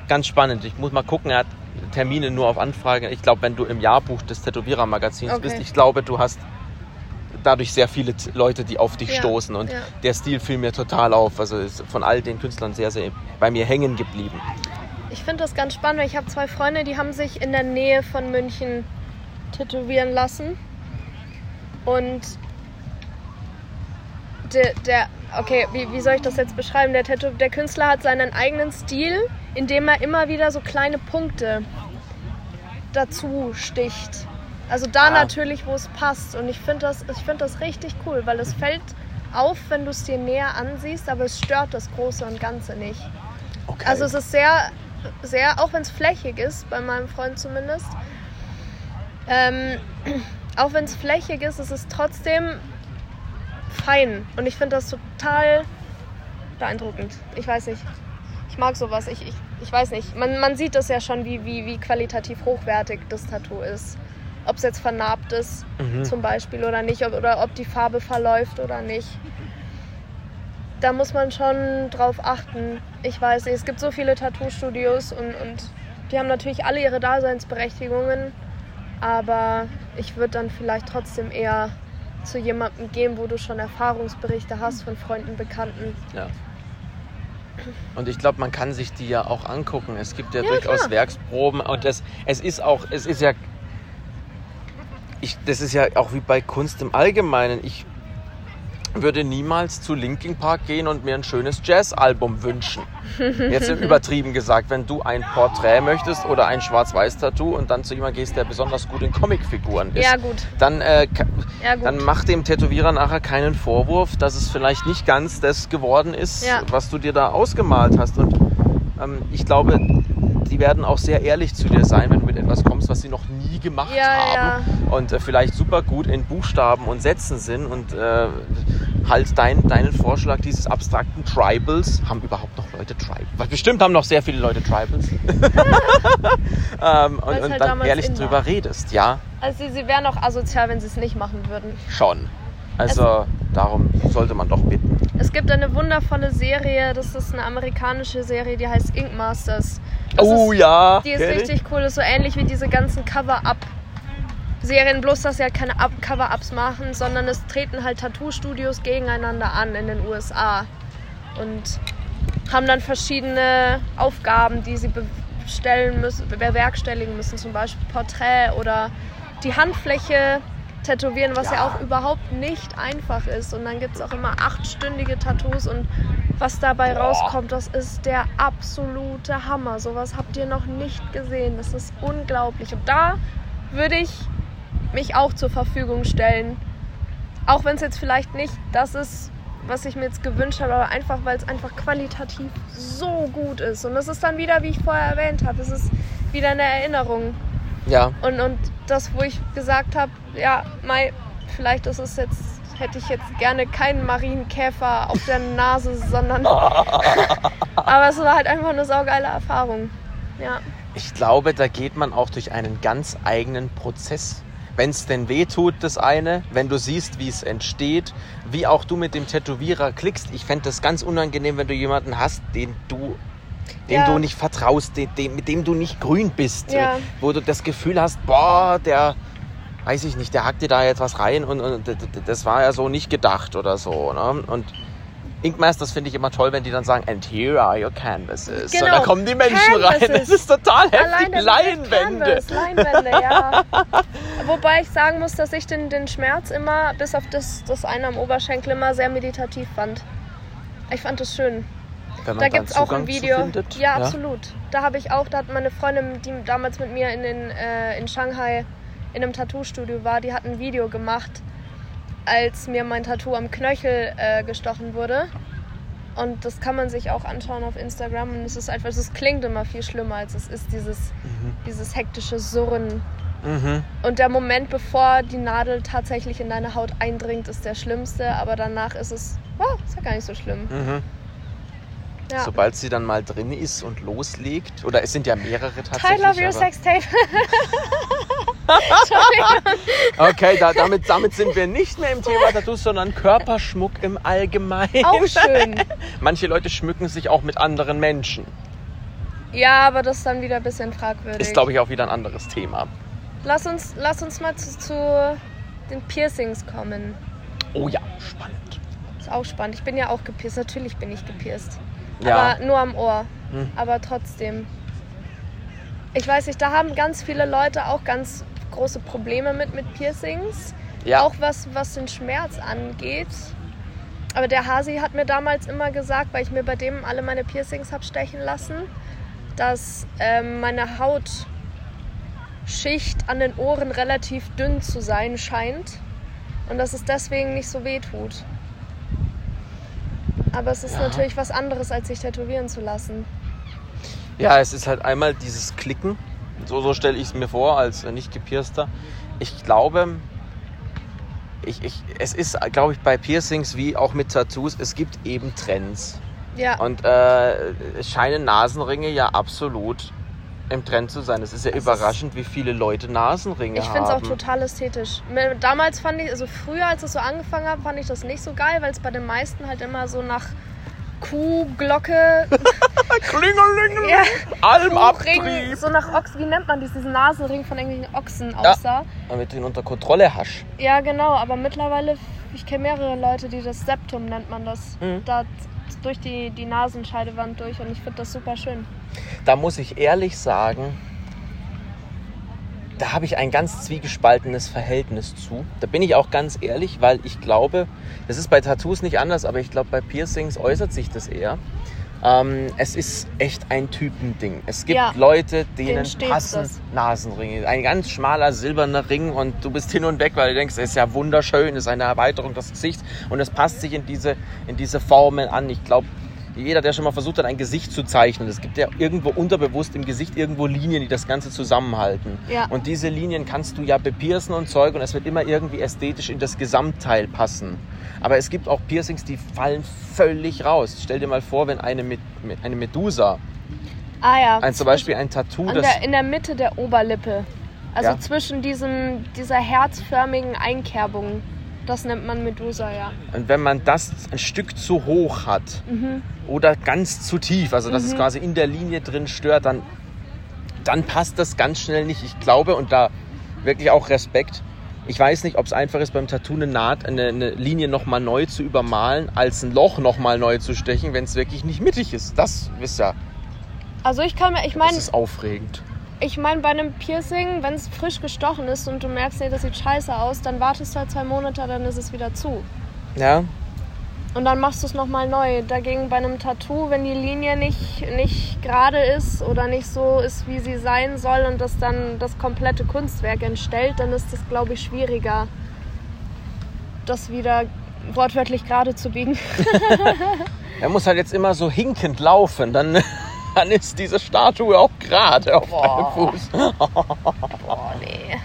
ganz spannend. Ich muss mal gucken, er hat Termine nur auf Anfrage. Ich glaube, wenn du im Jahrbuch des Tätowierer-Magazins Okay. bist, ich glaube, du hast dadurch sehr viele Leute, die auf dich Ja, stoßen. Und ja. der Stil fiel mir total auf. Also ist von all den Künstlern sehr, sehr bei mir hängen geblieben. Ich finde das ganz spannend, weil ich habe zwei Freunde, die haben sich in der Nähe von München tätowieren lassen. Und der, der okay, wie, wie soll ich das jetzt beschreiben? Der, Tätow der Künstler hat seinen eigenen Stil, indem er immer wieder so kleine Punkte dazu sticht. Also da Ah. natürlich, wo es passt. Und ich finde das, ich find das richtig cool, weil es fällt auf, wenn du es dir näher ansiehst, aber es stört das Große und Ganze nicht. Okay. Also es ist sehr, sehr, auch wenn es flächig ist, bei meinem Freund zumindest, ähm, auch wenn es flächig ist, ist es trotzdem fein. Und ich finde das total beeindruckend. Ich weiß nicht. Ich mag sowas. Ich, ich, ich weiß nicht. Man, man sieht das ja schon, wie, wie, wie qualitativ hochwertig das Tattoo ist. Ob es jetzt vernarbt ist, Mhm. zum Beispiel, oder nicht. Ob, oder ob die Farbe verläuft oder nicht. Da muss man schon drauf achten. Ich weiß nicht, es gibt so viele Tattoo-Studios und, und die haben natürlich alle ihre Daseinsberechtigungen. Aber ich würde dann vielleicht trotzdem eher zu jemandem gehen, wo du schon Erfahrungsberichte hast von Freunden, Bekannten. Ja. Und ich glaube, man kann sich die ja auch angucken. Es gibt ja, Ja, durchaus klar. Werksproben und es, es ist auch, es ist ja, ich, das ist ja auch wie bei Kunst im Allgemeinen. Ich würde niemals zu Linkin Park gehen und mir ein schönes Jazzalbum wünschen. Jetzt übertrieben gesagt, wenn du ein Porträt möchtest oder ein Schwarz-Weiß-Tattoo und dann zu jemandem gehst, der besonders gut in Comicfiguren ist, Ja, gut. dann, äh, Ja, gut. dann mach dem Tätowierer nachher keinen Vorwurf, dass es vielleicht nicht ganz das geworden ist, Ja. was du dir da ausgemalt hast. Und ähm, ich glaube, die werden auch sehr ehrlich zu dir sein, wenn du mit etwas kommst, was sie noch nie gemacht Ja, haben und äh, vielleicht super gut in Buchstaben und Sätzen sind und äh, halt dein, deinen Vorschlag dieses abstrakten Tribals, haben überhaupt noch Leute Tribals? Bestimmt haben noch sehr viele Leute Tribals. ähm, und und halt dann ehrlich drüber war. redest, ja, Also sie, sie wären auch asozial, wenn sie es nicht machen würden. schon. Also darum sollte man doch bitten. Es gibt eine wundervolle Serie, das ist eine amerikanische Serie, die heißt Ink Masters. Das oh ist, ja, Die ist kenn ich. richtig cool, ist so ähnlich wie diese ganzen Cover-Up-Serien, bloß dass sie halt keine Up Cover-Ups machen, sondern es treten halt Tattoo-Studios gegeneinander an in den USA und haben dann verschiedene Aufgaben, die sie bestellen müssen, bewerkstelligen müssen, zum Beispiel Porträt oder die Handfläche tätowieren, was ja. Ja. auch überhaupt nicht einfach ist. Und dann gibt es auch immer achtstündige Tattoos und was dabei Boah. rauskommt, das ist der absolute Hammer. Sowas habt ihr noch nicht gesehen. Das ist unglaublich. Und da würde ich mich auch zur Verfügung stellen. Auch wenn es jetzt vielleicht nicht das ist, was ich mir jetzt gewünscht habe, aber einfach, weil es einfach qualitativ so gut ist. Und das ist dann wieder, wie ich vorher erwähnt habe, es ist wieder eine Erinnerung. Ja. Und, und das, wo ich gesagt habe, ja, Mai, vielleicht ist es jetzt, hätte ich jetzt gerne keinen Marienkäfer auf der Nase, sondern. aber es war halt einfach eine saugeile Erfahrung. Ja. Ich glaube, da geht man auch durch einen ganz eigenen Prozess. Wenn es denn weh tut, das eine, wenn du siehst, wie es entsteht, wie auch du mit dem Tätowierer klickst. Ich fände das ganz unangenehm, wenn du jemanden hast, den du dem Ja. du nicht vertraust, dem, dem, mit dem du nicht grün bist, Ja. wo du das Gefühl hast, boah, der, weiß ich nicht, der hackt dir da jetzt was rein und, und das war ja so nicht gedacht oder so. Ne? Und Inkmasters finde ich immer toll, wenn die dann sagen, and here are your canvases. Genau. Und dann kommen die Menschen rein. Canvases. Das ist total heftig. Leinwände. Canvas, Leinwände, ja. Wobei ich sagen muss, dass ich den, den Schmerz immer, bis auf das, das eine am Oberschenkel, immer sehr meditativ fand. Ich fand es schön. Wenn man Da gibt es auch ein Video. findet. Ja, absolut. Da habe ich auch, da hat meine Freundin, die damals mit mir in, den, äh, in Shanghai in einem Tattoo-Studio war, die hat ein Video gemacht, als mir mein Tattoo am Knöchel äh, gestochen wurde. Und das kann man sich auch anschauen auf Instagram. Und es ist einfach, es klingt immer viel schlimmer, als es ist, dieses, dieses hektische Surren. Mhm. Und der Moment, bevor die Nadel tatsächlich in deine Haut eindringt, ist der schlimmste. Aber danach ist es, wow, ist ja gar nicht so schlimm. Mhm. Ja. Sobald sie dann mal drin ist und loslegt, oder es sind ja mehrere tatsächlich. I love your aber- Sextape. Okay, da, damit, damit sind wir nicht mehr im Thema Tattoos, sondern Körperschmuck im Allgemeinen. Auch schön. Manche Leute schmücken sich auch mit anderen Menschen. Ja, aber das ist dann wieder ein bisschen fragwürdig. Ist, glaube ich, auch wieder ein anderes Thema. lass, uns, lass uns mal zu, zu den Piercings kommen. Oh ja, spannend. Ist auch spannend. Ich bin ja auch gepierst. Natürlich bin ich gepierst. Ja. Aber nur am Ohr. Hm. Aber trotzdem. Ich weiß nicht, da haben ganz viele Leute auch ganz große Probleme mit, mit Piercings. Ja. Auch was, was den Schmerz angeht. Aber der Hasi hat mir damals immer gesagt, weil ich mir bei dem alle meine Piercings habe stechen lassen, dass ähm, meine Hautschicht an den Ohren relativ dünn zu sein scheint und dass es deswegen nicht so weh tut. Aber es ist Ja. natürlich was anderes, als sich tätowieren zu lassen. Ja, es ist halt einmal dieses Klicken. So, so stelle ich es mir vor, als äh, nicht gepierster. Ich glaube, ich, ich, es ist, glaube ich, bei Piercings wie auch mit Tattoos, es gibt eben Trends. Ja, Und äh, es scheinen Nasenringe ja absolut im Trend zu sein. Es ist ja ist- überraschend, wie viele Leute Nasenringe ich haben. finde es auch total ästhetisch. Damals fand ich, also früher, als es so angefangen hat, fand ich das nicht so geil, weil es bei den meisten halt immer so nach Kuh, Glocke, Klingeling, ja, Almabtrieb. Kuhring, so nach Ochs, wie nennt man das, diesen Nasenring von irgendwelchen Ochsen Ja. aussah. Damit du ihn unter Kontrolle hast. Ja, genau, aber mittlerweile, ich kenne mehrere Leute, die das Septum nennt man das, Mhm. da durch die, die Nasenscheidewand durch und ich finde das super schön. Da muss ich ehrlich sagen, da habe ich ein ganz zwiegespaltenes Verhältnis zu. Da bin ich auch ganz ehrlich, weil ich glaube, das ist bei Tattoos nicht anders, aber ich glaube, bei Piercings äußert sich das eher. Ähm, es ist echt ein Typending. Es gibt Ja, Leute, denen passen das. Nasenringe. Ein ganz schmaler silberner Ring und du bist hin und weg, weil du denkst, es ist ja wunderschön, es ist eine Erweiterung des Gesichts und es passt sich in diese, in diese Formen an. Ich glaube, jeder, der schon mal versucht hat, ein Gesicht zu zeichnen, es gibt ja irgendwo unterbewusst im Gesicht irgendwo Linien, die das Ganze zusammenhalten. Ja. Und diese Linien kannst du ja bepiercen und Zeug und es wird immer irgendwie ästhetisch in das Gesamtteil passen. Aber es gibt auch Piercings, die fallen völlig raus. Stell dir mal vor, wenn eine, mit, eine Medusa, Ah ja. ein, zum Beispiel ein Tattoo, das der, in der Mitte der Oberlippe. Also Ja. zwischen diesem, dieser herzförmigen Einkerbung. Das nennt man Medusa, ja. Und wenn man das ein Stück zu hoch hat oder ganz zu tief, also dass es quasi in der Linie drin stört, dann, dann passt das ganz schnell nicht. Ich glaube, und da wirklich auch Respekt, ich weiß nicht, ob es einfach ist, beim Tattoo eine Naht, eine, eine Linie nochmal neu zu übermalen, als ein Loch nochmal neu zu stechen, wenn es wirklich nicht mittig ist. Das ist ja, Also ich kann mir, ich das meine, ist aufregend. Ich meine, bei einem Piercing, wenn es frisch gestochen ist und du merkst, nee, das sieht scheiße aus, dann wartest du halt zwei Monate, dann ist es wieder zu. Ja. Und dann machst du es nochmal neu. Dagegen bei einem Tattoo, wenn die Linie nicht, nicht gerade ist oder nicht so ist, wie sie sein soll und das dann das komplette Kunstwerk entstellt, dann ist das, glaube ich, schwieriger, das wieder wortwörtlich gerade zu biegen. Er muss halt jetzt immer so hinkend laufen, dann, dann ist diese Statue auch gerade auf Boah. einem Fuß. Boah, nee.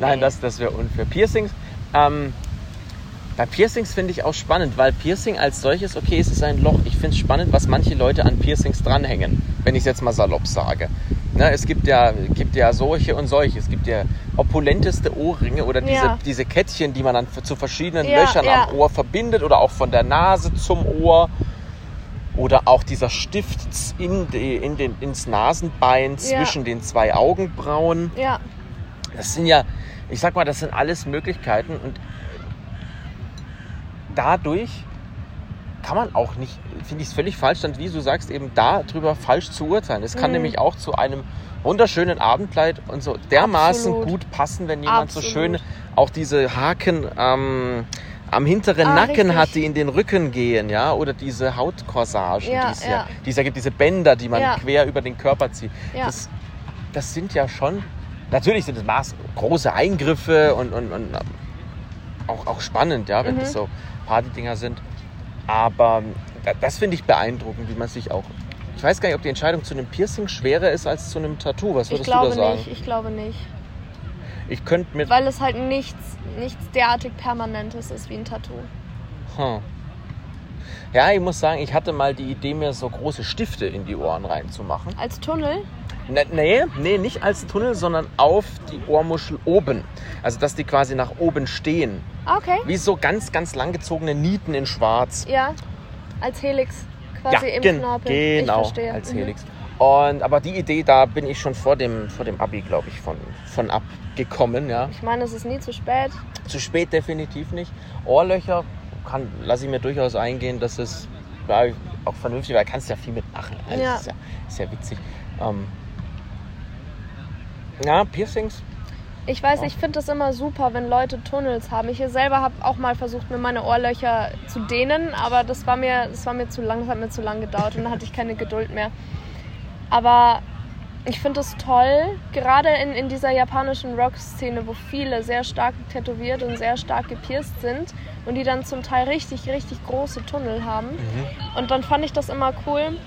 Nein, das, das wäre unfair. Piercings, ähm, bei Piercings finde ich auch spannend, weil Piercing als solches, okay, es ist ein Loch. Ich finde es spannend, was manche Leute an Piercings dranhängen, wenn ich es jetzt mal salopp sage. Ne, es gibt ja, gibt ja solche und solche. Es gibt ja opulenteste Ohrringe oder diese, Ja. diese Kettchen, die man dann zu verschiedenen Ja, Löchern ja. am Ohr verbindet oder auch von der Nase zum Ohr. Oder auch dieser Stift in die, in den, ins Nasenbein Ja. zwischen den zwei Augenbrauen. Ja, Das sind ja, ich sag mal, das sind alles Möglichkeiten und dadurch kann man auch nicht, finde ich es völlig falsch, dann wie du sagst, eben darüber falsch zu urteilen. Es kann Mhm. nämlich auch zu einem wunderschönen Abendkleid und so dermaßen Absolut. gut passen, wenn jemand so Absolut. schön auch diese Haken ähm, am hinteren Ah, Nacken richtig. hat, die in den Rücken gehen, ja, oder diese Hautcorsagen, Ja, die es ja, ja. die es ja gibt, diese Bänder, die man Ja. quer über den Körper zieht. Das, das sind ja schon, natürlich sind es maß, große Eingriffe und, und, und auch, auch spannend, ja, wenn Mhm. das so Partydinger sind. Aber da- das finde ich beeindruckend, wie man sich auch. Ich weiß gar nicht, ob die Entscheidung zu einem Piercing schwerer ist als zu einem Tattoo. Was ich würdest du da glaube sagen? nicht. Ich glaube nicht. Ich könnte mit. Weil es halt nichts, nichts derartig Permanentes ist wie ein Tattoo. Hm. Ja, ich muss sagen, ich hatte mal die Idee, mir so große Stifte in die Ohren reinzumachen. Als Tunnel? Ne, nee, nee, nicht als Tunnel, sondern auf die Ohrmuschel oben. Also, dass die quasi nach oben stehen. Ah, Okay. Wie so ganz, ganz langgezogene Nieten in Schwarz. Ja. Als Helix quasi im gen- Knorpel. ich genau, verstehe. als Mhm. Helix. Und, aber die Idee, da bin ich schon vor dem, vor dem Abi, glaube ich, von, von abgekommen. Ja. Ich meine, es ist nie zu spät. Zu spät definitiv nicht. Ohrlöcher kann, lasse ich mir durchaus eingehen, dass es ja, auch vernünftig, weil du kannst ja viel mitmachen. Also Ja. Ist, ja, ist ja witzig. Ähm, ja, Piercings. Ich weiß, Ja. ich finde das immer super, wenn Leute Tunnels haben. Ich selber habe auch mal versucht, mir meine Ohrlöcher zu dehnen, aber das war mir, das war mir zu lang, das hat mir zu lang gedauert und dann hatte ich keine Geduld mehr. Aber ich finde es toll, gerade in, in dieser japanischen Rock-Szene, wo viele sehr stark tätowiert und sehr stark gepierst sind und die dann zum Teil richtig, richtig große Tunnel haben. Und dann fand ich das immer cool,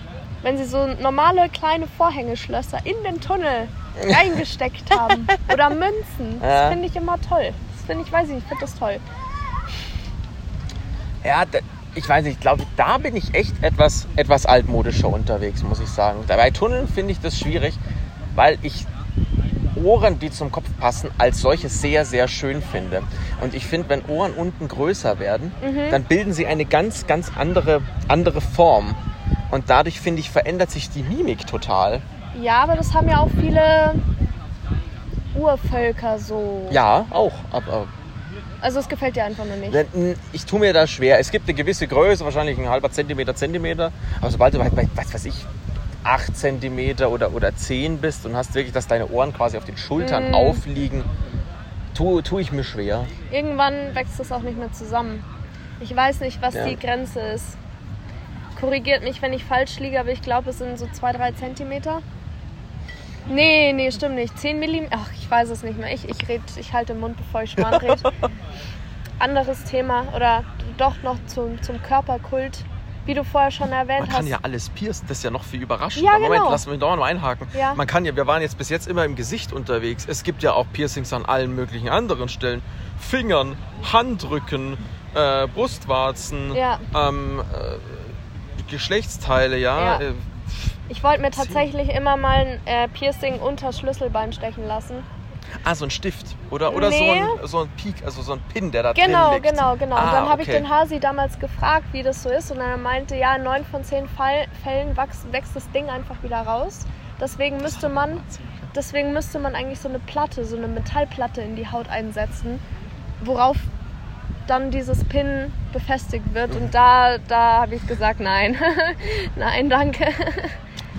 wenn sie so normale kleine Vorhängeschlösser in den Tunnel reingesteckt haben. Oder Münzen. Das finde ich immer toll. Das finde ich, weiß ich, ich finde das toll. Ja, ich weiß nicht, ich glaube, da bin ich echt etwas, etwas altmodischer unterwegs, muss ich sagen. Bei Tunneln finde ich das schwierig, weil ich Ohren, die zum Kopf passen, als solche sehr, sehr schön finde. Und ich finde, wenn Ohren unten größer werden, dann bilden sie eine ganz, ganz andere, andere Form. Und dadurch, finde ich, verändert sich die Mimik total. Ja, aber das haben ja auch viele Urvölker so. Ja, auch. Aber Also es gefällt dir einfach nur nicht. Ich tue mir da schwer. Es gibt eine gewisse Größe, wahrscheinlich ein halber Zentimeter, Zentimeter. Aber sobald du bei, bei was weiß ich, 8 Zentimeter oder, oder 10 bist und hast wirklich, dass deine Ohren quasi auf den Schultern Mm. aufliegen, tue, tue ich mir schwer. Irgendwann wächst es auch nicht mehr zusammen. Ich weiß nicht, was Ja. die Grenze ist. Korrigiert mich, wenn ich falsch liege, aber ich glaube, es sind so 2-3 Zentimeter. Nee, nee, stimmt nicht. 10 Millimeter. Ach, ich weiß es nicht mehr. Ich, ich, red, ich halte den Mund, bevor ich Schmarrn rede. Anderes Thema oder doch noch zum, zum Körperkult. Wie du vorher schon erwähnt Man hast. kann ja alles piercen, das ist ja noch viel überraschender. Ja, Moment, genau. lass mich doch noch einhaken. Ja. Man kann ja, wir waren jetzt bis jetzt immer im Gesicht unterwegs. Es gibt ja auch Piercings an allen möglichen anderen Stellen. Fingern, Handrücken, äh, Brustwarzen, Ja. ähm, äh, Geschlechtsteile, ja. Ja. Ich wollte mir tatsächlich immer mal ein äh, Piercing unter Schlüsselbein stechen lassen. Ah, so ein Stift. Oder, oder Nee. so, ein, so ein Peak, also so ein Pin, der da Genau, drin liegt. genau, genau. Ah, und dann habe ich okay. den Hasi damals gefragt, wie das so ist. Und er meinte, ja, in neun von zehn Fall, Fällen wachs, wächst das Ding einfach wieder raus. Deswegen müsste man, deswegen müsste man eigentlich so eine Platte, so eine Metallplatte in die Haut einsetzen, worauf dann dieses Pin befestigt wird. Mhm. Und da, da habe ich gesagt, nein, nein, danke.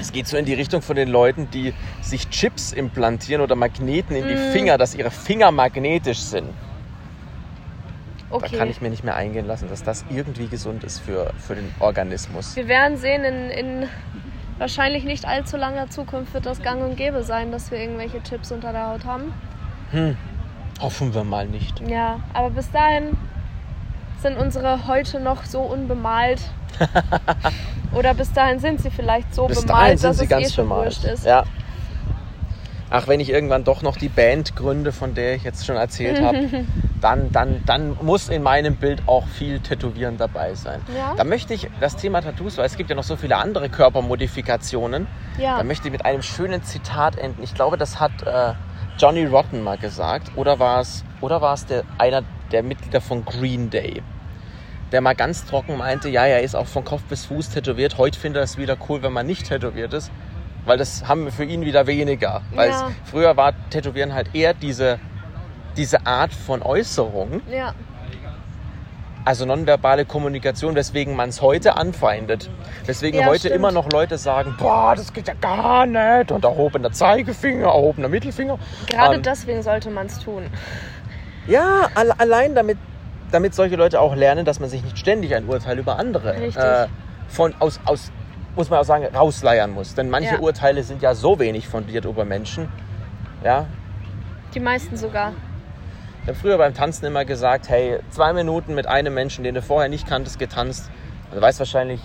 Es geht so in die Richtung von den Leuten, die sich Chips implantieren oder Magneten in die Mm. Finger, dass ihre Finger magnetisch sind. Okay. Da kann ich mir nicht mehr eingehen lassen, dass das irgendwie gesund ist für, für den Organismus. Wir werden sehen, in, in wahrscheinlich nicht allzu langer Zukunft wird das gang und gäbe sein, dass wir irgendwelche Chips unter der Haut haben. Hoffen wir mal nicht. Ja, aber bis dahin sind unsere heute noch so unbemalt. Oder bis dahin sind sie vielleicht so Bis dahin bemalt, sind dass sie es ganz eh schon bemalt. wurscht ist. Ja. Ach, wenn ich irgendwann doch noch die Band gründe, von der ich jetzt schon erzählt habe, dann, dann, dann muss in meinem Bild auch viel Tätowieren dabei sein. Ja. Da möchte ich das Thema Tattoos, weil es gibt ja noch so viele andere Körpermodifikationen, Ja. da möchte ich mit einem schönen Zitat enden. Ich glaube, das hat äh, Johnny Rotten mal gesagt. Oder war es, oder war es der, einer der Mitglieder von Green Day? Der mal ganz trocken meinte, ja, er ist auch von Kopf bis Fuß tätowiert. Heute findet er es wieder cool, wenn man nicht tätowiert ist. Weil das haben wir für ihn wieder weniger. Weil Ja. es, früher war Tätowieren halt eher diese, diese Art von Äußerung, Ja, also nonverbale Kommunikation, weswegen man es heute anfeindet. Weswegen Ja, heute stimmt. immer noch Leute sagen, boah, das geht ja gar nicht. Und erhobener Zeigefinger, erhobener Mittelfinger. gerade Ähm, deswegen sollte man es tun. Ja, al allein damit, damit solche Leute auch lernen, dass man sich nicht ständig ein Urteil über andere äh, von aus, aus, muss man auch sagen, rausleiern muss. Denn manche Ja. Urteile sind ja so wenig fundiert über Menschen. Ja, Die meisten sogar. Ich habe früher beim Tanzen immer gesagt, hey, zwei Minuten mit einem Menschen, den du vorher nicht kanntest, getanzt. Du weißt wahrscheinlich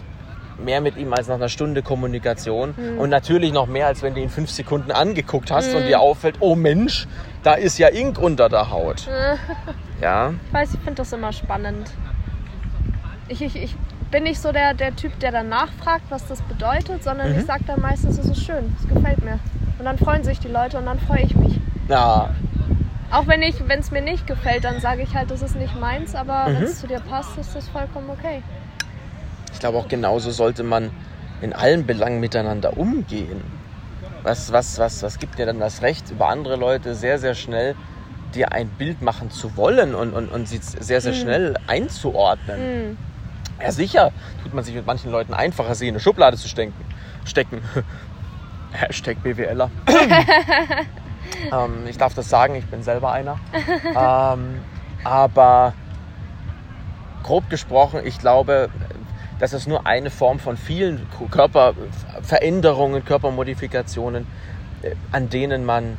mehr mit ihm als nach einer Stunde Kommunikation. Und natürlich noch mehr, als wenn du ihn fünf Sekunden angeguckt hast und dir auffällt, oh Mensch, da ist ja Ink unter der Haut. Ja, Ich weiß, ich finde das immer spannend. Ich, ich, ich bin nicht so der, der Typ, der dann nachfragt, was das bedeutet, sondern Mhm. ich sage dann meistens, es ist schön, es gefällt mir. Und dann freuen sich die Leute und dann freue ich mich. na, Auch wenn ich, wenn es mir nicht gefällt, dann sage ich halt, das ist nicht meins, aber Mhm. wenn es zu dir passt, ist das vollkommen okay. ich glaube auch genauso sollte man in allen Belangen miteinander umgehen. Was, was, was, was gibt dir dann das Recht, über andere Leute sehr, sehr schnell dir ein Bild machen zu wollen und, und, und sie sehr, sehr schnell einzuordnen? Hm. Ja, sicher tut man sich mit manchen Leuten einfacher, sie in eine Schublade zu stecken. stecken. Hashtag BWLer. ähm, ich darf das sagen, ich bin selber einer. ähm, aber grob gesprochen, ich glaube, dass es nur eine Form von vielen Körperveränderungen, Körpermodifikationen, äh, an denen man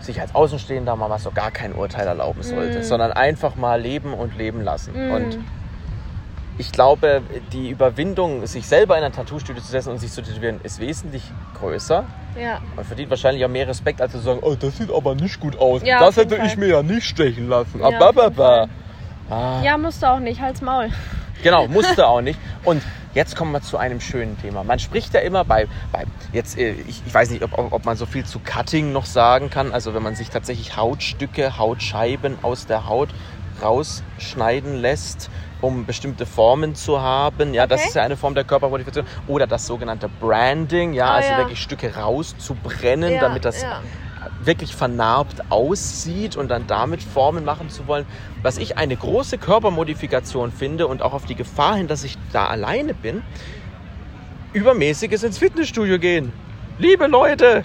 sich als Außenstehender mal so gar kein Urteil erlauben sollte, Mm. sondern einfach mal leben und leben lassen. Mm. Und ich glaube, die Überwindung, sich selber in ein Tattoo-Studio zu setzen und sich zu tätowieren, ist wesentlich größer. Ja, Man verdient wahrscheinlich auch mehr Respekt, als zu sagen, oh, das sieht aber nicht gut aus. Ja, das hätte ich mir ja nicht stechen lassen. Ja, Ah, ba. Ah, ja musst du auch nicht, halt's Maul. Genau, musste auch nicht. Und jetzt kommen wir zu einem schönen Thema. Man spricht ja immer bei, bei jetzt, äh, ich, ich weiß nicht, ob, ob man so viel zu Cutting noch sagen kann. Also wenn man sich tatsächlich Hautstücke, Hautscheiben aus der Haut rausschneiden lässt, um bestimmte Formen zu haben. Ja, das Okay. ist ja eine Form der Körpermodifikation. Oder das sogenannte Branding, ja, Ah, also ja. wirklich Stücke rauszubrennen, Ja, damit das ja. Wirklich vernarbt aussieht und dann damit Formen machen zu wollen. Was ich eine große Körpermodifikation finde und auch auf die Gefahr hin, dass ich da alleine bin, übermäßiges ins Fitnessstudio gehen. Liebe Leute,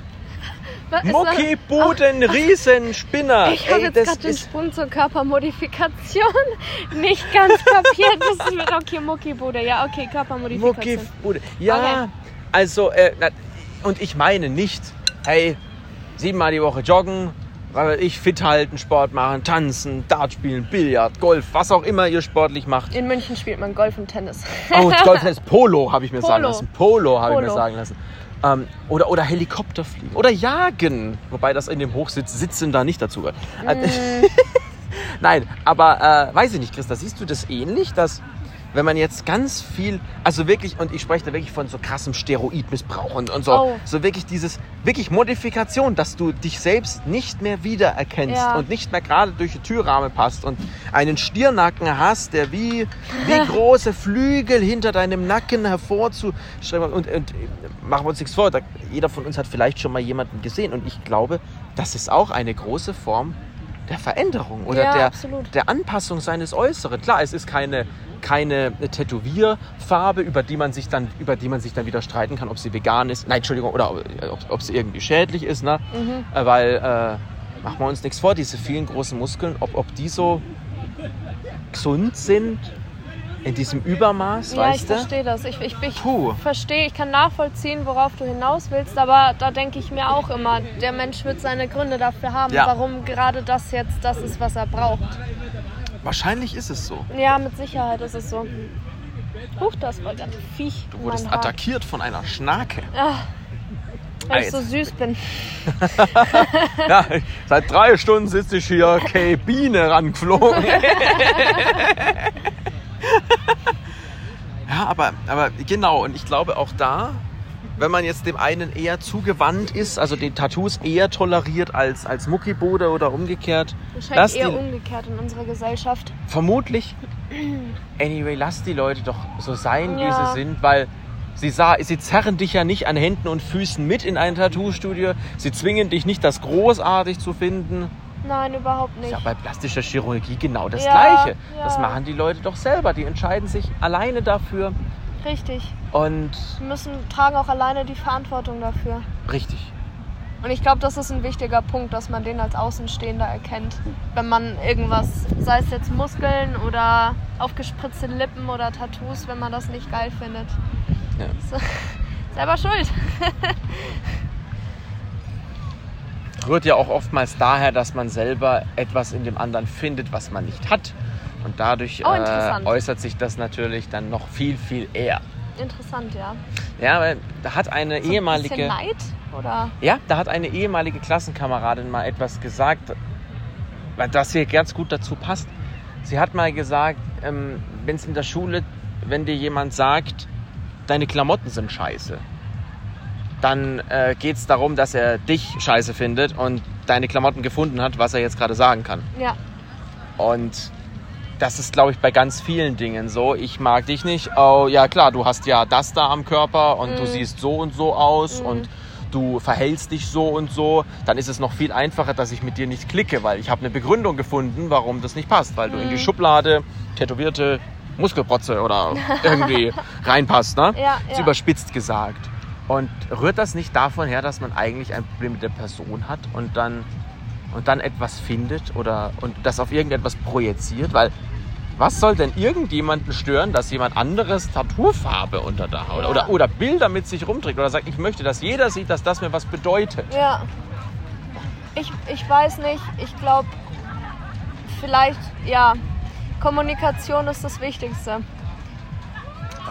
Was ist Muckibuden, Riesenspinner. Ich habe jetzt gerade den Sprung zur Körpermodifikation nicht ganz kapiert. Das ist mit okay, Muckibude. Ja, okay, Körpermodifikation. Muckibude. Ja, Okay. also, äh, und ich meine nicht, hey, siebenmal die Woche joggen, weil ich fit halten, Sport machen, tanzen, Dart spielen, Billard, Golf, was auch immer ihr sportlich macht. In München spielt man Golf und Tennis. Oh, Golf heißt Polo, habe ich mir sagen Polo. lassen. Polo habe ich mir sagen lassen. Ähm, oder, oder Helikopter fliegen. Oder jagen. Wobei das in dem Hochsitz sitzen da nicht dazu gehört. Äh, Nein, aber äh, weiß ich nicht, Christa, siehst du das ähnlich, dass wenn man jetzt ganz viel, also wirklich, und ich spreche da wirklich von so krassem Steroidmissbrauch und, und so, Oh. so wirklich dieses, wirklich Modifikation, dass du dich selbst nicht mehr wiedererkennst Ja. und nicht mehr gerade durch die Türrahmen passt und einen Stirnacken hast, der wie, wie große Flügel hinter deinem Nacken hervorzuschreiben und, und machen wir uns nichts vor, da, jeder von uns hat vielleicht schon mal jemanden gesehen und ich glaube, das ist auch eine große Form der Veränderung oder Ja, der, absolut. der Anpassung seines Äußeren. Klar, es ist keine, keine Tätowierfarbe, über die man sich dann, über die man sich dann wieder streiten kann, ob sie vegan ist. Nein, Entschuldigung, oder ob, ob sie irgendwie schädlich ist, ne? Mhm. Äh, Weil, äh, machen wir uns nichts vor, diese vielen großen Muskeln, ob, ob die so gesund sind in diesem Übermaß, Ja, ich weißt du? verstehe das. Ich, ich, ich verstehe, ich kann nachvollziehen, worauf du hinaus willst, aber da denke ich mir auch immer, der Mensch wird seine Gründe dafür haben, Ja. warum gerade das jetzt das ist, was er braucht. Wahrscheinlich ist es so. Ja, mit Sicherheit ist es so. Huch, das war ganz Viech. Du wurdest attackiert von einer Schnake. Ah, weil ich so süß bin. Ja, seit drei Stunden sitze ich hier, keine Biene rangeflogen. ja, aber, aber genau, und ich glaube auch da, wenn man jetzt dem einen eher zugewandt ist, also die Tattoos eher toleriert als, als Muckibude oder umgekehrt, Wahrscheinlich eher die, umgekehrt in unserer Gesellschaft. vermutlich, anyway, lass die Leute doch so sein, wie Ja. sie sind, weil sie, sah, sie zerren dich ja nicht an Händen und Füßen mit in ein Tattoo-Studio, sie zwingen dich nicht, das großartig zu finden. Nein, überhaupt nicht. Ist ja bei plastischer Chirurgie genau das Ja, Gleiche. ja. Das machen die Leute doch selber. Die entscheiden sich alleine dafür. Richtig. Und Sie müssen tragen auch alleine die Verantwortung dafür. richtig. Und ich glaube, das ist ein wichtiger Punkt, dass man den als Außenstehender erkennt. Wenn man irgendwas, sei es jetzt Muskeln oder aufgespritzte Lippen oder Tattoos, wenn man das nicht geil findet. Ja. So, selber schuld. Rührt ja auch oftmals daher, dass man selber etwas in dem anderen findet, was man nicht hat. Und dadurch Oh, äh, äußert sich das natürlich dann noch viel, viel eher. Interessant, ja. Ja, weil da hat eine So ein ehemalige. bisschen Neid? Oder? Ja, da hat eine ehemalige Klassenkameradin mal etwas gesagt, weil das hier ganz gut dazu passt. Sie hat mal gesagt, ähm, wenn es in der Schule, wenn dir jemand sagt, deine Klamotten sind scheiße, dann äh, geht es darum, dass er dich scheiße findet und deine Klamotten gefunden hat, was er jetzt gerade sagen kann. Ja. Und das ist, glaube ich, bei ganz vielen Dingen so. Ich mag dich nicht. Oh, ja klar, du hast ja das da am Körper und du Mhm. siehst so und so aus Mhm. und du verhältst dich so und so. Dann ist es noch viel einfacher, dass ich mit dir nicht klicke, weil ich habe eine Begründung gefunden, warum das nicht passt, weil du in die Mhm. Schublade tätowierte Muskelprotze oder irgendwie reinpasst. Ne? Ja, Ist ja. überspitzt gesagt. Und rührt das nicht davon her, dass man eigentlich ein Problem mit der Person hat und dann und dann etwas findet oder und das auf irgendetwas projiziert, weil was soll denn irgendjemanden stören, dass jemand anderes Tattoofarbe unter der Haut Ja. oder, oder Bilder mit sich rumträgt oder sagt, ich möchte, dass jeder sieht, dass das mir was bedeutet. Ja. Ich, ich weiß nicht. Ich glaube, vielleicht, ja, Kommunikation ist das Wichtigste.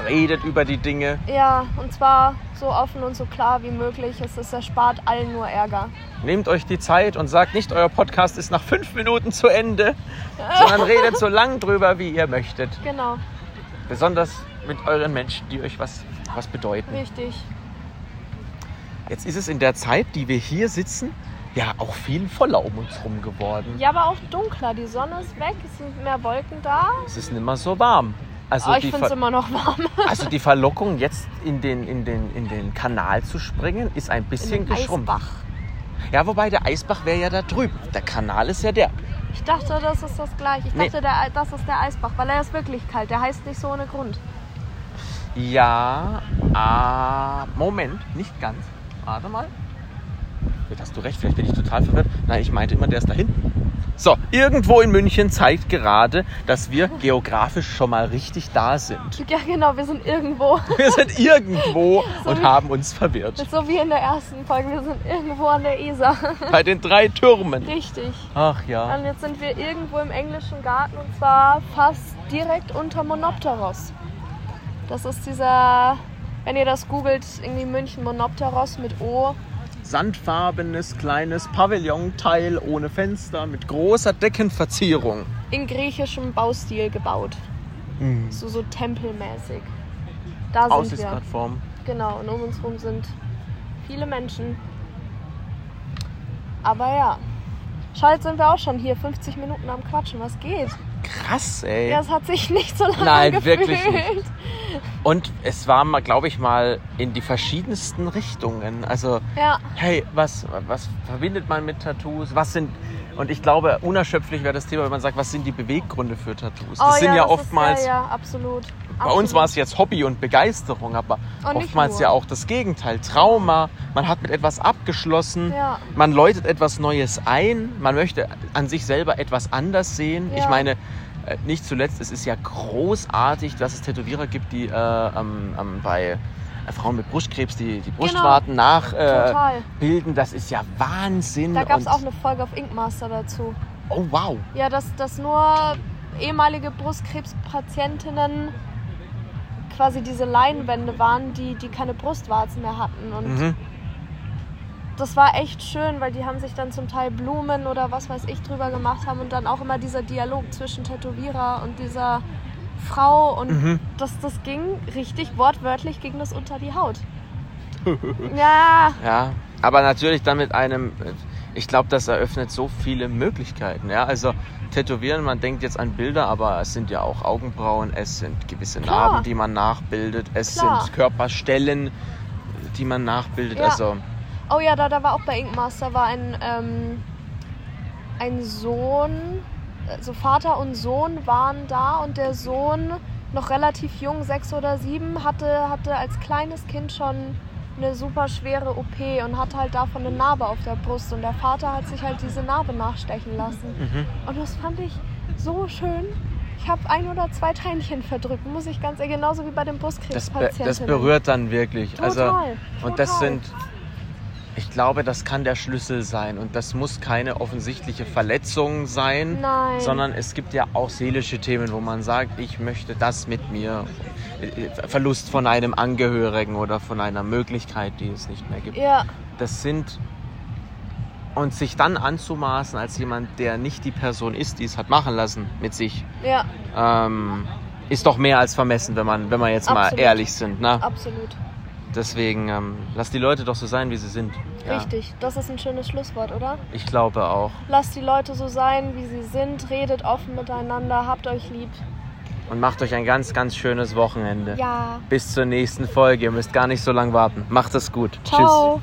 Redet über die Dinge. Ja, und zwar so offen und so klar wie möglich. Es ist, erspart allen nur Ärger. Nehmt euch die Zeit und sagt nicht, euer Podcast ist nach fünf Minuten zu Ende, sondern redet so lang drüber, wie ihr möchtet. Genau, Besonders mit euren Menschen, die euch was, was bedeuten. richtig. Jetzt ist es in der Zeit, die wir hier sitzen, ja auch viel voller um uns rum geworden. Ja, aber auch dunkler. Die Sonne ist weg, es sind mehr Wolken da. Es ist nicht mehr so warm. Also, Aber ich die, finde es immer noch warm. also die Verlockung, jetzt in den, in, den, in den Kanal zu springen, ist ein In bisschen den geschrumpft. Eisbach. Ja, wobei der Eisbach wäre ja da drüben. Der Kanal ist ja der. Ich dachte, das ist das gleiche. Ich Nee. dachte, der, das ist der Eisbach, weil er ist wirklich kalt. Der heißt nicht so ohne Grund. Ja, ah, Moment, nicht ganz. Warte mal. Jetzt hast du recht, vielleicht bin ich total verwirrt. Nein, ich meinte immer, der ist da hinten. So, irgendwo in München zeigt gerade, dass wir geografisch schon mal richtig da sind. Ja, genau, wir sind irgendwo. Wir sind irgendwo So und wie- haben uns verwirrt. So wie in der ersten Folge. Wir sind irgendwo an der Isar. Bei den drei Türmen. Richtig. Ach ja. Und jetzt sind wir irgendwo im englischen Garten und zwar fast direkt unter Monopteros. Das ist dieser, wenn ihr das googelt, irgendwie München Monopteros mit O. Sandfarbenes kleines Pavillonteil ohne Fenster mit großer Deckenverzierung. in griechischem Baustil gebaut. Mhm. So, so tempelmäßig. Da sind wir. Aussichtsplattform. Genau, und um uns rum sind viele Menschen. Aber ja. Schau, jetzt sind wir auch schon hier 50 Minuten am Quatschen. Was geht? Krass, ey. Ja, es hat sich nicht so lange Nein, gefühlt. wirklich nicht. Und es war mal, glaube ich, mal in die verschiedensten Richtungen. Also, Ja, hey, was, was verbindet man mit Tattoos? Was sind, und ich glaube, unerschöpflich wäre das Thema, wenn man sagt, was sind die Beweggründe für Tattoos? Das oh, sind ja, ja das oftmals, Ist, ja, ja, absolut. Bei uns war es jetzt Hobby und Begeisterung, aber Und nicht oftmals ja auch das Gegenteil. Trauma, man hat mit etwas abgeschlossen, Ja. man läutet etwas Neues ein, man möchte an sich selber etwas anders sehen. Ich Ja. meine, äh, nicht zuletzt, es ist ja großartig, dass es Tätowierer gibt, die äh, ähm, ähm, bei äh, Frauen mit Brustkrebs die, die Brustwarten nachbilden. Äh, das ist ja Wahnsinn. Da gab es auch eine Folge auf Inkmaster dazu. Oh, wow. Ja, dass, dass nur ehemalige Brustkrebspatientinnen quasi diese Leinwände waren, die, die keine Brustwarzen mehr hatten. Und Mhm. das war echt schön, weil die haben sich dann zum Teil Blumen oder was weiß ich drüber gemacht haben und dann auch immer dieser Dialog zwischen Tätowierer und dieser Frau und Mhm. das, das ging richtig wortwörtlich ging das unter die Haut. ja, Ja, aber natürlich dann mit einem, ich glaube, das eröffnet so viele Möglichkeiten. Ja, also tätowieren, man denkt jetzt an Bilder, aber es sind ja auch Augenbrauen, es sind gewisse Klar. Narben, die man nachbildet, es Klar. sind Körperstellen, die man nachbildet. Ja. Also, Oh ja, da, da war auch bei Inkmaster war ein, ähm, ein Sohn, also Vater und Sohn waren da und der Sohn, noch relativ jung, sechs oder sieben, hatte, hatte als kleines Kind schon eine super schwere OP und hatte halt davon eine Narbe auf der Brust und der Vater hat sich halt diese Narbe nachstechen lassen. mhm. Und das fand ich so schön. Ich habe ein oder zwei Tränchen verdrückt, muss ich ganz ehrlich, genauso wie bei den das, be Brustkrebspatienten. das berührt dann wirklich. Total, Also, und das total. sind, ich glaube, das kann der Schlüssel sein. Und das muss keine offensichtliche Verletzung sein. Nein. sondern es gibt ja auch seelische Themen, wo man sagt, ich möchte das mit mir, äh, Verlust von einem Angehörigen oder von einer Möglichkeit, die es nicht mehr gibt. Ja, Das sind und sich dann anzumaßen als jemand, der nicht die Person ist, die es hat machen lassen mit sich, ja, ähm, ist doch mehr als vermessen, wenn man, wenn wir jetzt mal Absolut. ehrlich sind. Ne? absolut. Deswegen ähm, lass die Leute doch so sein, wie sie sind. Ja, Richtig, das ist ein schönes Schlusswort, oder? Ich glaube auch. Lasst die Leute so sein, wie sie sind, redet offen miteinander, habt euch lieb. Und macht euch ein ganz, ganz schönes Wochenende. Ja. Bis zur nächsten Folge. Ihr müsst gar nicht so lange warten. Macht es gut. Tschüss. Ciao.